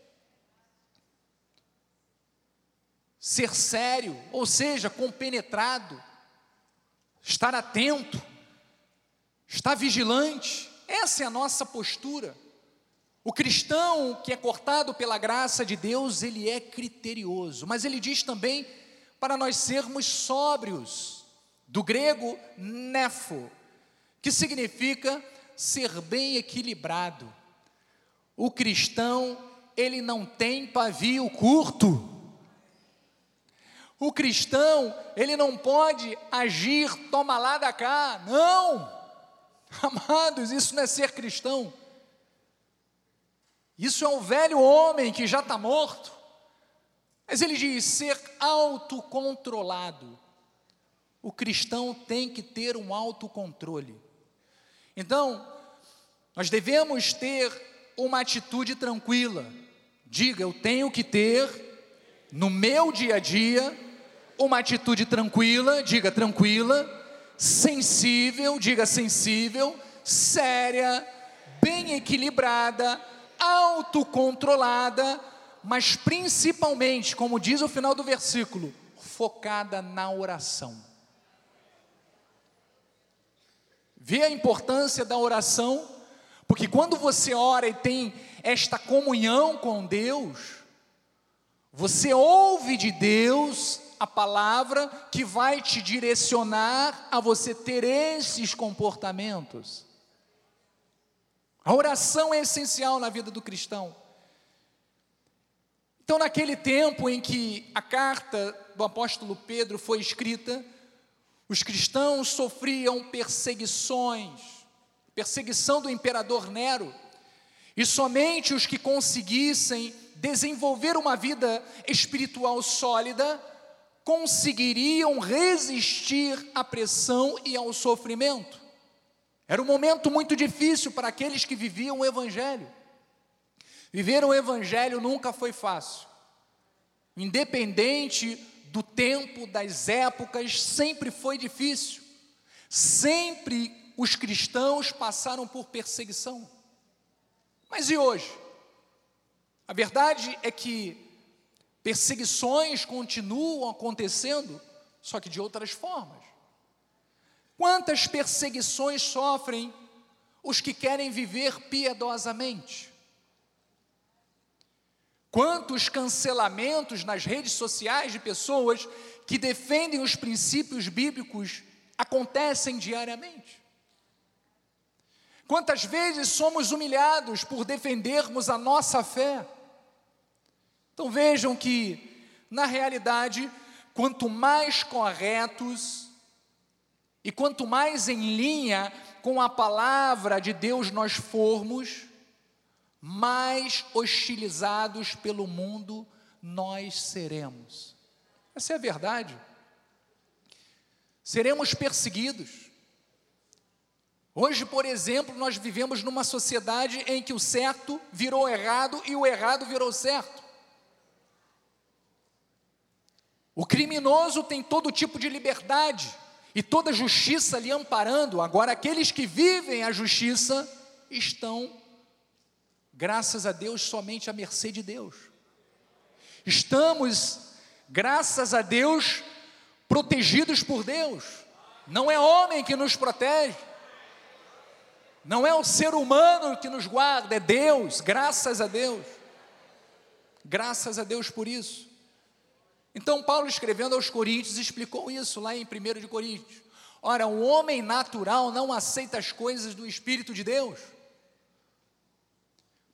Speaker 1: Ser sério, ou seja, compenetrado, estar atento, estar vigilante, essa é a nossa postura. O cristão que é cortado pela graça de Deus, ele é criterioso, mas ele diz também para nós sermos sóbrios, do grego nefo, que significa ser bem equilibrado. O cristão, ele não tem pavio curto. O cristão, ele não pode agir, toma lá da cá. Não! Amados, isso não é ser cristão. Isso é um velho homem que já está morto. Mas ele diz ser autocontrolado. O cristão tem que ter um autocontrole. Então, nós devemos ter uma atitude tranquila. Diga, eu tenho que ter no meu dia a dia uma atitude tranquila, diga tranquila, sensível, diga sensível, séria, bem equilibrada, autocontrolada, mas principalmente, como diz o final do versículo, focada na oração. Vê a importância da oração, porque quando você ora e tem esta comunhão com Deus, você ouve de Deus a palavra que vai te direcionar a você ter esses comportamentos. A oração é essencial na vida do cristão. Então, naquele tempo em que a carta do apóstolo Pedro foi escrita, os cristãos sofriam perseguições, perseguição do imperador Nero, e somente os que conseguissem desenvolver uma vida espiritual sólida conseguiriam resistir à pressão e ao sofrimento. Era um momento muito difícil para aqueles que viviam o Evangelho. Viver o Evangelho nunca foi fácil. Independente do tempo, das épocas, sempre foi difícil. Sempre os cristãos passaram por perseguição. Mas e hoje? A verdade é que perseguições continuam acontecendo, só que de outras formas. Quantas perseguições sofrem os que querem viver piedosamente? Quantos cancelamentos nas redes sociais de pessoas que defendem os princípios bíblicos acontecem diariamente? Quantas vezes somos humilhados por defendermos a nossa fé? Então vejam que, na realidade, quanto mais corretos e quanto mais em linha com a palavra de Deus nós formos, mais hostilizados pelo mundo nós seremos. Essa é a verdade. Seremos perseguidos. Hoje, por exemplo, nós vivemos numa sociedade em que o certo virou errado e o errado virou certo. O criminoso tem todo tipo de liberdade e toda justiça lhe amparando, agora aqueles que vivem a justiça estão graças a Deus, somente à mercê de Deus. Estamos, graças a Deus, protegidos por Deus. Não é homem que nos protege, não é o ser humano que nos guarda, é Deus, graças a Deus. Graças a Deus por isso. Então, Paulo, escrevendo aos Coríntios, explicou isso lá em 1 de Coríntios. Ora, o homem natural não aceita as coisas do Espírito de Deus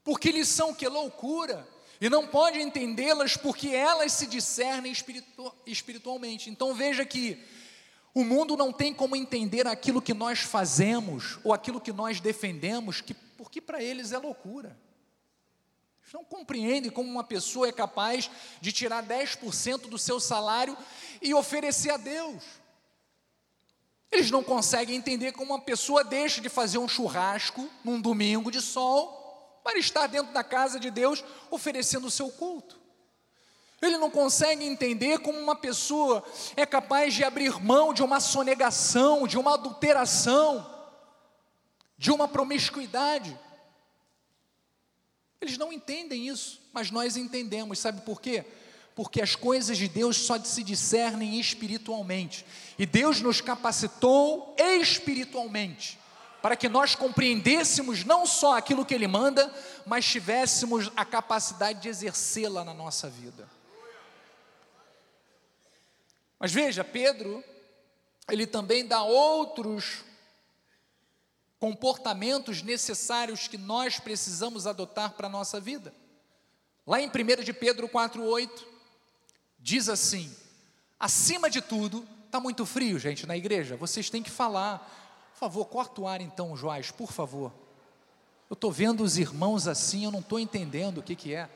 Speaker 1: porque lhes são que loucura, e não pode entendê-las porque elas se discernem espiritu espiritualmente. Então veja que o mundo não tem como entender aquilo que nós fazemos ou aquilo que nós defendemos, que, porque para eles é loucura. Eles não compreendem como uma pessoa é capaz de tirar 10% do seu salário e oferecer a Deus. Eles não conseguem entender como uma pessoa deixa de fazer um churrasco num domingo de sol para estar dentro da casa de Deus oferecendo o seu culto. Ele não consegue entender como uma pessoa é capaz de abrir mão de uma sonegação, de uma adulteração, de uma promiscuidade. Eles não entendem isso, mas nós entendemos, sabe por quê? Porque as coisas de Deus só se discernem espiritualmente, e Deus nos capacitou espiritualmente para que nós compreendêssemos não só aquilo que Ele manda, mas tivéssemos a capacidade de exercê-la na nossa vida. Mas veja, Pedro, ele também dá outros comportamentos necessários que nós precisamos adotar para a nossa vida. Lá em 1 de Pedro 4,8, diz assim: acima de tudo, está muito frio, gente, na igreja, vocês têm que falar por favor, corta o ar então, Joás, por favor. Eu estou vendo os irmãos assim, eu não estou entendendo o que, que é.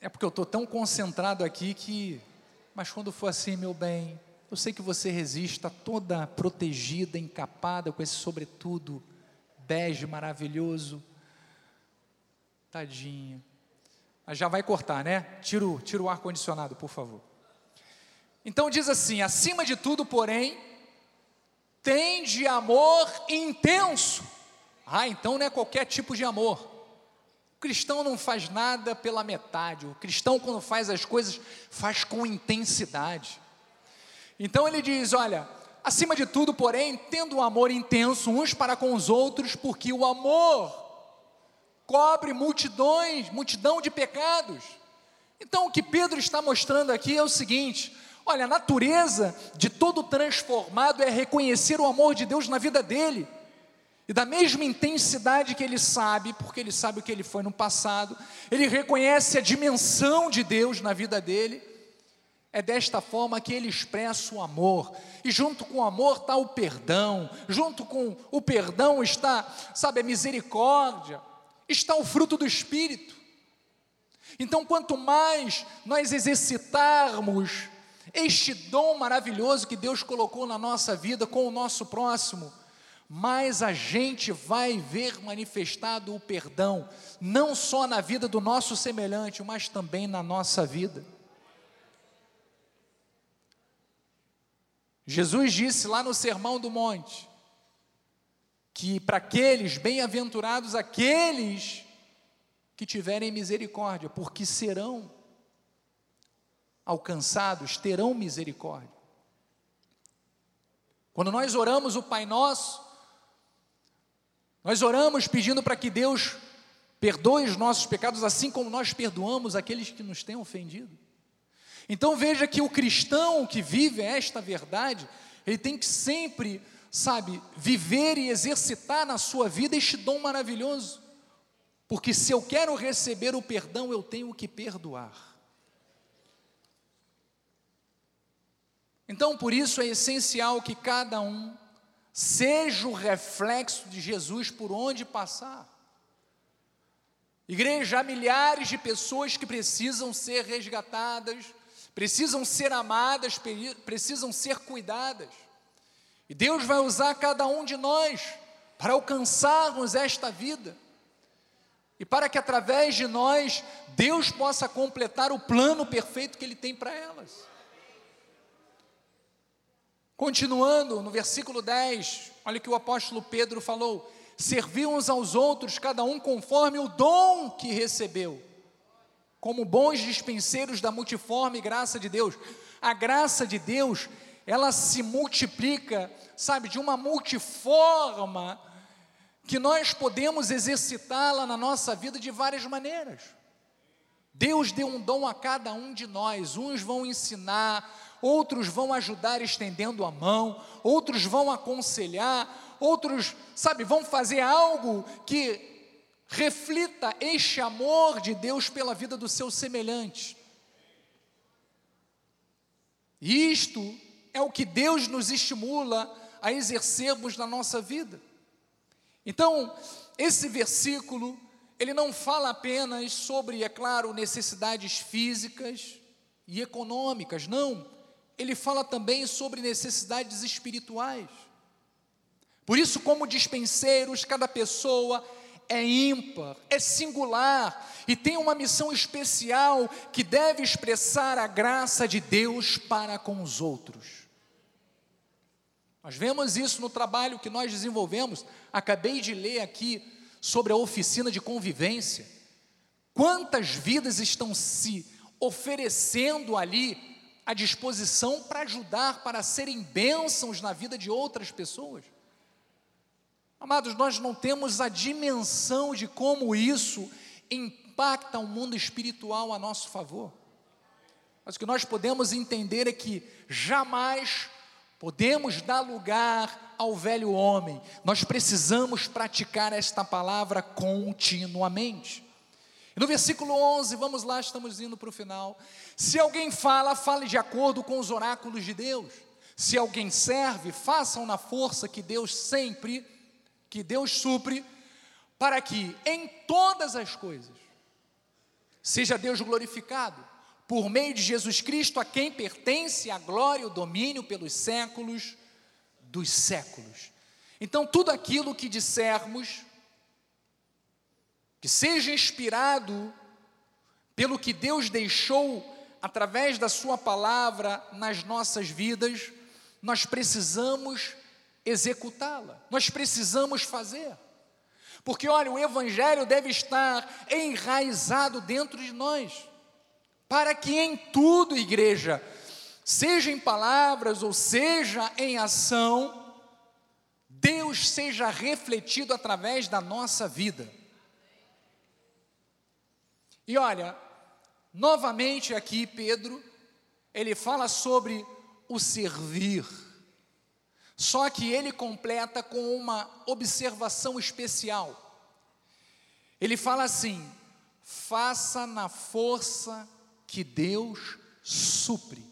Speaker 1: É porque eu estou tão concentrado aqui que. Mas quando for assim, meu bem, eu sei que você resiste, está toda protegida, encapada com esse sobretudo bege maravilhoso. Tadinha. Mas já vai cortar, né? Tira o, tira o ar-condicionado, por favor. Então diz assim: acima de tudo, porém, tem de amor intenso. Ah, então não é qualquer tipo de amor. O cristão não faz nada pela metade. O cristão, quando faz as coisas, faz com intensidade. Então ele diz: olha, Acima de tudo, porém, tendo um amor intenso uns para com os outros, porque o amor cobre multidões, multidão de pecados. Então, o que Pedro está mostrando aqui é o seguinte: olha, a natureza de todo transformado é reconhecer o amor de Deus na vida dele. E da mesma intensidade que ele sabe, porque ele sabe o que ele foi no passado, ele reconhece a dimensão de Deus na vida dele. É desta forma que ele expressa o amor. E junto com o amor está o perdão, junto com o perdão está, sabe, a misericórdia, está o fruto do Espírito. Então, quanto mais nós exercitarmos este dom maravilhoso que Deus colocou na nossa vida com o nosso próximo, mais a gente vai ver manifestado o perdão, não só na vida do nosso semelhante, mas também na nossa vida. Jesus disse lá no Sermão do Monte que para aqueles bem-aventurados aqueles que tiverem misericórdia, porque serão alcançados, terão misericórdia. Quando nós oramos o Pai Nosso, nós oramos pedindo para que Deus perdoe os nossos pecados, assim como nós perdoamos aqueles que nos têm ofendido. Então veja que o cristão que vive esta verdade, ele tem que sempre, sabe, viver e exercitar na sua vida este dom maravilhoso. Porque se eu quero receber o perdão, eu tenho que perdoar. Então, por isso é essencial que cada um seja o reflexo de Jesus por onde passar. Igreja, há milhares de pessoas que precisam ser resgatadas, precisam ser amadas, precisam ser cuidadas. E Deus vai usar cada um de nós para alcançarmos esta vida. E para que através de nós, Deus possa completar o plano perfeito que Ele tem para elas. Continuando no versículo 10, olha o que o apóstolo Pedro falou: serviam uns aos outros, cada um conforme o dom que recebeu, como bons dispenseiros da multiforme graça de Deus. A graça de Deus, ela se multiplica, sabe, de uma multiforma que nós podemos exercitá-la na nossa vida de várias maneiras. Deus deu um dom a cada um de nós, uns vão ensinar, outros vão ajudar estendendo a mão, outros vão aconselhar, outros, sabe, vão fazer algo que reflita este amor de Deus pela vida do seu semelhante. Isto é o que Deus nos estimula a exercermos na nossa vida. Então, esse versículo, ele não fala apenas sobre, é claro, necessidades físicas e econômicas, não ele fala também sobre necessidades espirituais. Por isso, como dispenseiros, cada pessoa é ímpar, é singular e tem uma missão especial que deve expressar a graça de Deus para com os outros. Nós vemos isso no trabalho que nós desenvolvemos. Acabei de ler aqui sobre a oficina de convivência. Quantas vidas estão se oferecendo ali à disposição para ajudar, para serem bênçãos na vida de outras pessoas. Amados, nós não temos a dimensão de como isso impacta o mundo espiritual a nosso favor. Mas o que nós podemos entender é que jamais podemos dar lugar ao velho homem, nós precisamos praticar esta palavra continuamente. E no versículo 11, vamos lá, estamos indo para o final. Se alguém fala, fale de acordo com os oráculos de Deus. Se alguém serve, façam na força que Deus sempre, que Deus supre, para que em todas as coisas seja Deus glorificado, por meio de Jesus Cristo, a quem pertence a glória e o domínio pelos séculos dos séculos. Então, tudo aquilo que dissermos, que seja inspirado pelo que Deus deixou através da Sua palavra nas nossas vidas, nós precisamos executá-la, nós precisamos fazer. Porque, olha, o Evangelho deve estar enraizado dentro de nós, para que em tudo, igreja, seja em palavras ou seja em ação, Deus seja refletido através da nossa vida. E olha, novamente aqui Pedro, ele fala sobre o servir. Só que ele completa com uma observação especial. Ele fala assim: faça na força que Deus supre.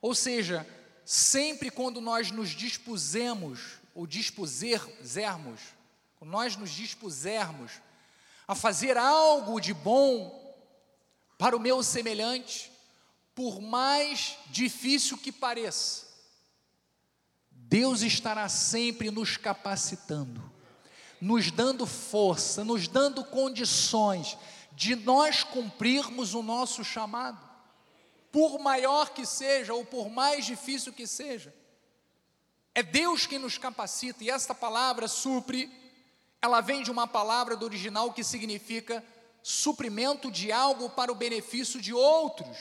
Speaker 1: Ou seja, sempre quando nós nos dispusemos, ou dispusermos, nós nos dispusermos a fazer algo de bom para o meu semelhante, por mais difícil que pareça, Deus estará sempre nos capacitando, nos dando força, nos dando condições de nós cumprirmos o nosso chamado, por maior que seja ou por mais difícil que seja. É Deus quem nos capacita, e esta palavra supre, ela vem de uma palavra do original que significa suprimento de algo para o benefício de outros.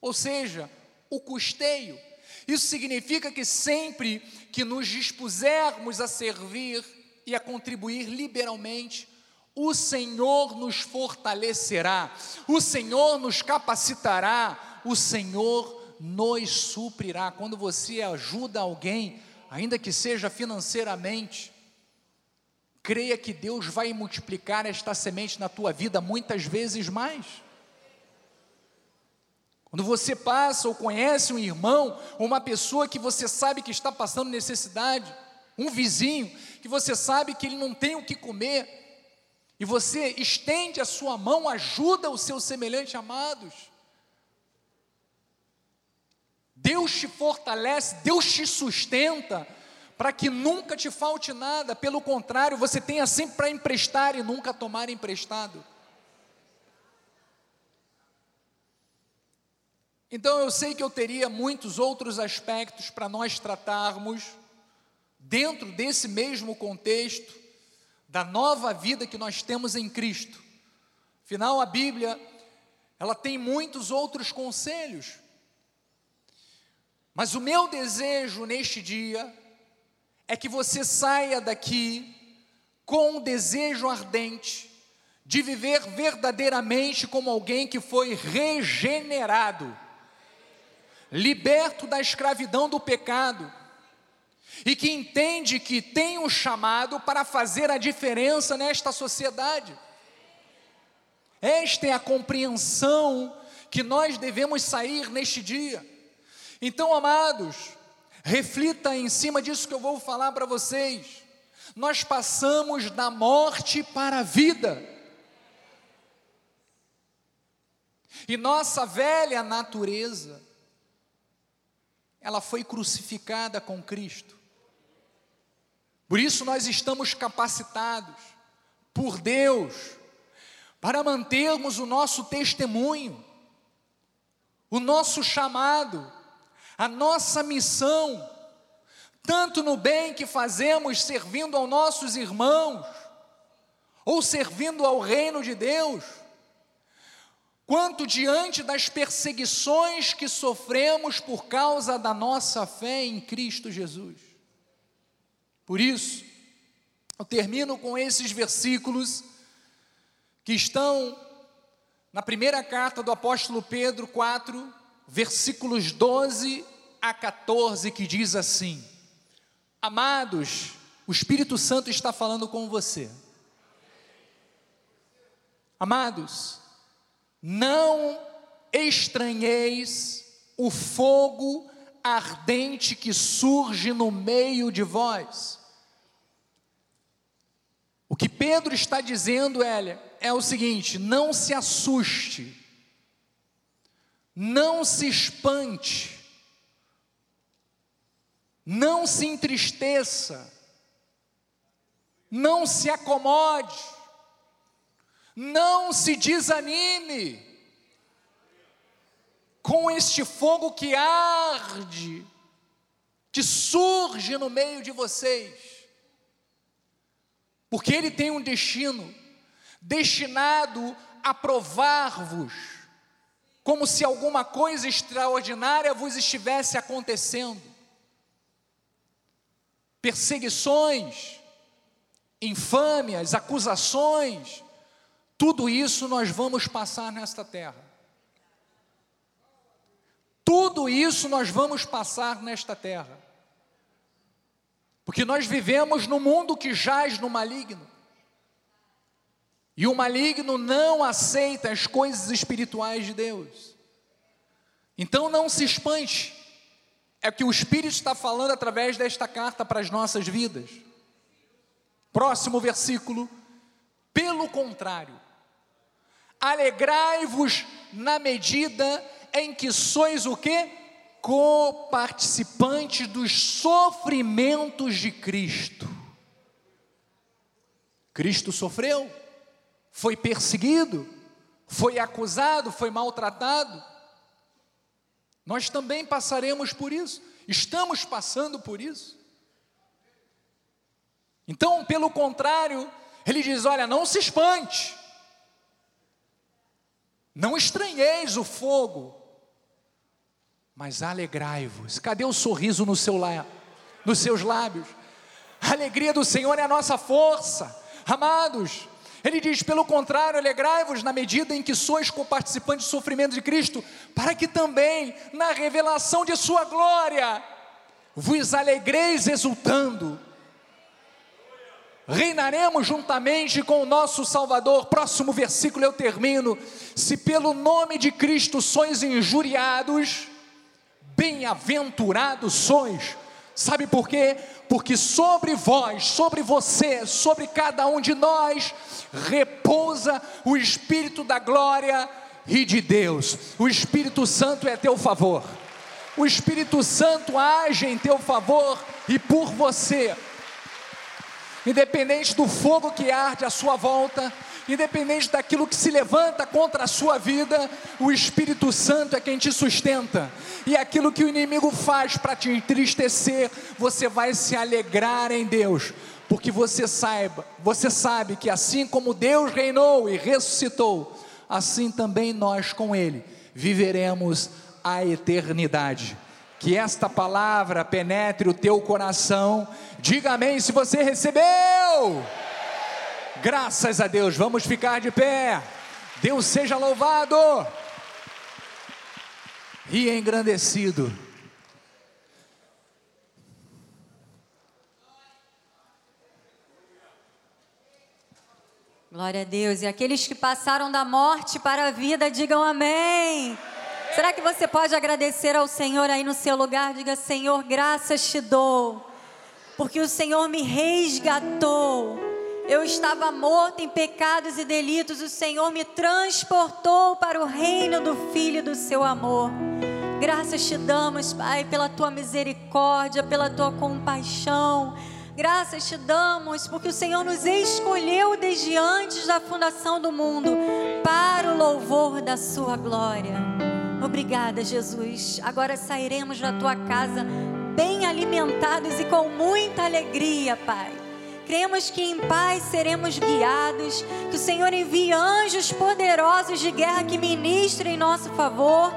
Speaker 1: Ou seja, o custeio. Isso significa que sempre que nos dispusermos a servir e a contribuir liberalmente, o Senhor nos fortalecerá, o Senhor nos capacitará, o Senhor nos suprirá. Quando você ajuda alguém, ainda que seja financeiramente, creia que Deus vai multiplicar esta semente na tua vida muitas vezes mais. Quando você passa ou conhece um irmão, ou uma pessoa que você sabe que está passando necessidade, um vizinho, que você sabe que ele não tem o que comer, e você estende a sua mão, ajuda o seu semelhante, amados. Deus te fortalece, Deus te sustenta, para que nunca te falte nada, pelo contrário, você tenha sempre para emprestar e nunca tomar emprestado. Então eu sei que eu teria muitos outros aspectos para nós tratarmos, dentro desse mesmo contexto, da nova vida que nós temos em Cristo. Afinal, a Bíblia, ela tem muitos outros conselhos. Mas o meu desejo neste dia é que você saia daqui com um desejo ardente de viver verdadeiramente como alguém que foi regenerado, liberto da escravidão do pecado, e que entende que tem um chamado para fazer a diferença nesta sociedade. Esta é a compreensão que nós devemos sair neste dia. Então, amados, reflita em cima disso que eu vou falar para vocês. Nós passamos da morte para a vida. E nossa velha natureza, ela foi crucificada com Cristo. Por isso nós estamos capacitados por Deus para mantermos o nosso testemunho, o nosso chamado, a nossa missão, tanto no bem que fazemos servindo aos nossos irmãos, ou servindo ao reino de Deus, quanto diante das perseguições que sofremos por causa da nossa fé em Cristo Jesus. Por isso, eu termino com esses versículos que estão na primeira carta do apóstolo Pedro 4, versículos 12 a 14, que diz assim: Amados, o Espírito Santo está falando com você. Amados, não estranheis o fogo ardente que surge no meio de vós. O que Pedro está dizendo, Hélia, é o seguinte: não se assuste, não se espante, não se entristeça, não se acomode, não se desanime com este fogo que arde, que surge no meio de vocês porque ele tem um destino destinado a provar-vos como se alguma coisa extraordinária vos estivesse acontecendo. Perseguições, infâmias, acusações, tudo isso nós vamos passar nesta terra. Tudo isso nós vamos passar nesta terra. Porque nós vivemos no mundo que jaz no maligno. E o maligno não aceita as coisas espirituais de Deus. Então não se espante. É o que o Espírito está falando através desta carta para as nossas vidas. Próximo versículo. Pelo contrário, alegrai-vos na medida em que sois o que? Coparticipantes dos sofrimentos de Cristo. Cristo sofreu, foi perseguido, foi acusado, foi maltratado. Nós também passaremos por isso, estamos passando por isso. Então, pelo contrário, ele diz: olha, não se espante, não estranheis o fogo, mas alegrai-vos. Cadê o sorriso no seu nos seus lábios? A alegria do Senhor é a nossa força, amados. Ele diz: pelo contrário, alegrai-vos na medida em que sois coparticipantes do sofrimento de Cristo, para que também, na revelação de Sua glória, vos alegreis exultando. Reinaremos juntamente com o nosso Salvador. Próximo versículo eu termino. Se pelo nome de Cristo sois injuriados, bem-aventurados sois. Sabe por quê? Porque sobre vós, sobre você, sobre cada um de nós, repousa o Espírito da glória e de Deus. O Espírito Santo é teu favor. O Espírito Santo age em teu favor e por você. Independente do fogo que arde à sua volta, independente daquilo que se levanta contra a sua vida, o Espírito Santo é quem te sustenta. E aquilo que o inimigo faz para te entristecer, você vai se alegrar em Deus, porque você saiba, você sabe que assim como Deus reinou e ressuscitou, assim também nós com ele viveremos a eternidade. Que esta palavra penetre o teu coração. Diga amém se você recebeu. Graças a Deus, vamos ficar de pé. Deus seja louvado e engrandecido.
Speaker 2: Glória a Deus. E aqueles que passaram da morte para a vida, digam amém. Será que você pode agradecer ao Senhor aí no seu lugar? Diga, Senhor, graças te dou, porque o Senhor me resgatou eu estava morto em pecados e delitos, o Senhor me transportou para o reino do Filho do seu amor. Graças te damos, Pai, pela tua misericórdia, pela tua compaixão. Graças te damos porque o Senhor nos escolheu desde antes da fundação do mundo para o louvor da sua glória. Obrigada, Jesus. Agora sairemos da tua casa bem alimentados e com muita alegria, Pai cremos que em paz seremos guiados, que o Senhor envie anjos poderosos de guerra que ministrem em nosso favor,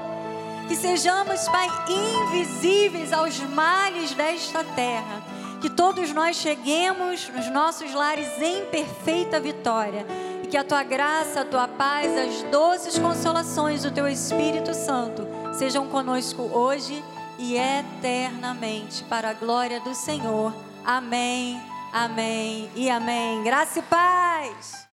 Speaker 2: que sejamos, Pai, invisíveis aos males desta terra, que todos nós cheguemos nos nossos lares em perfeita vitória que a tua graça, a tua paz, as doces consolações do teu Espírito Santo sejam conosco hoje e eternamente, para a glória do Senhor. Amém. Amém e amém. Graça e paz.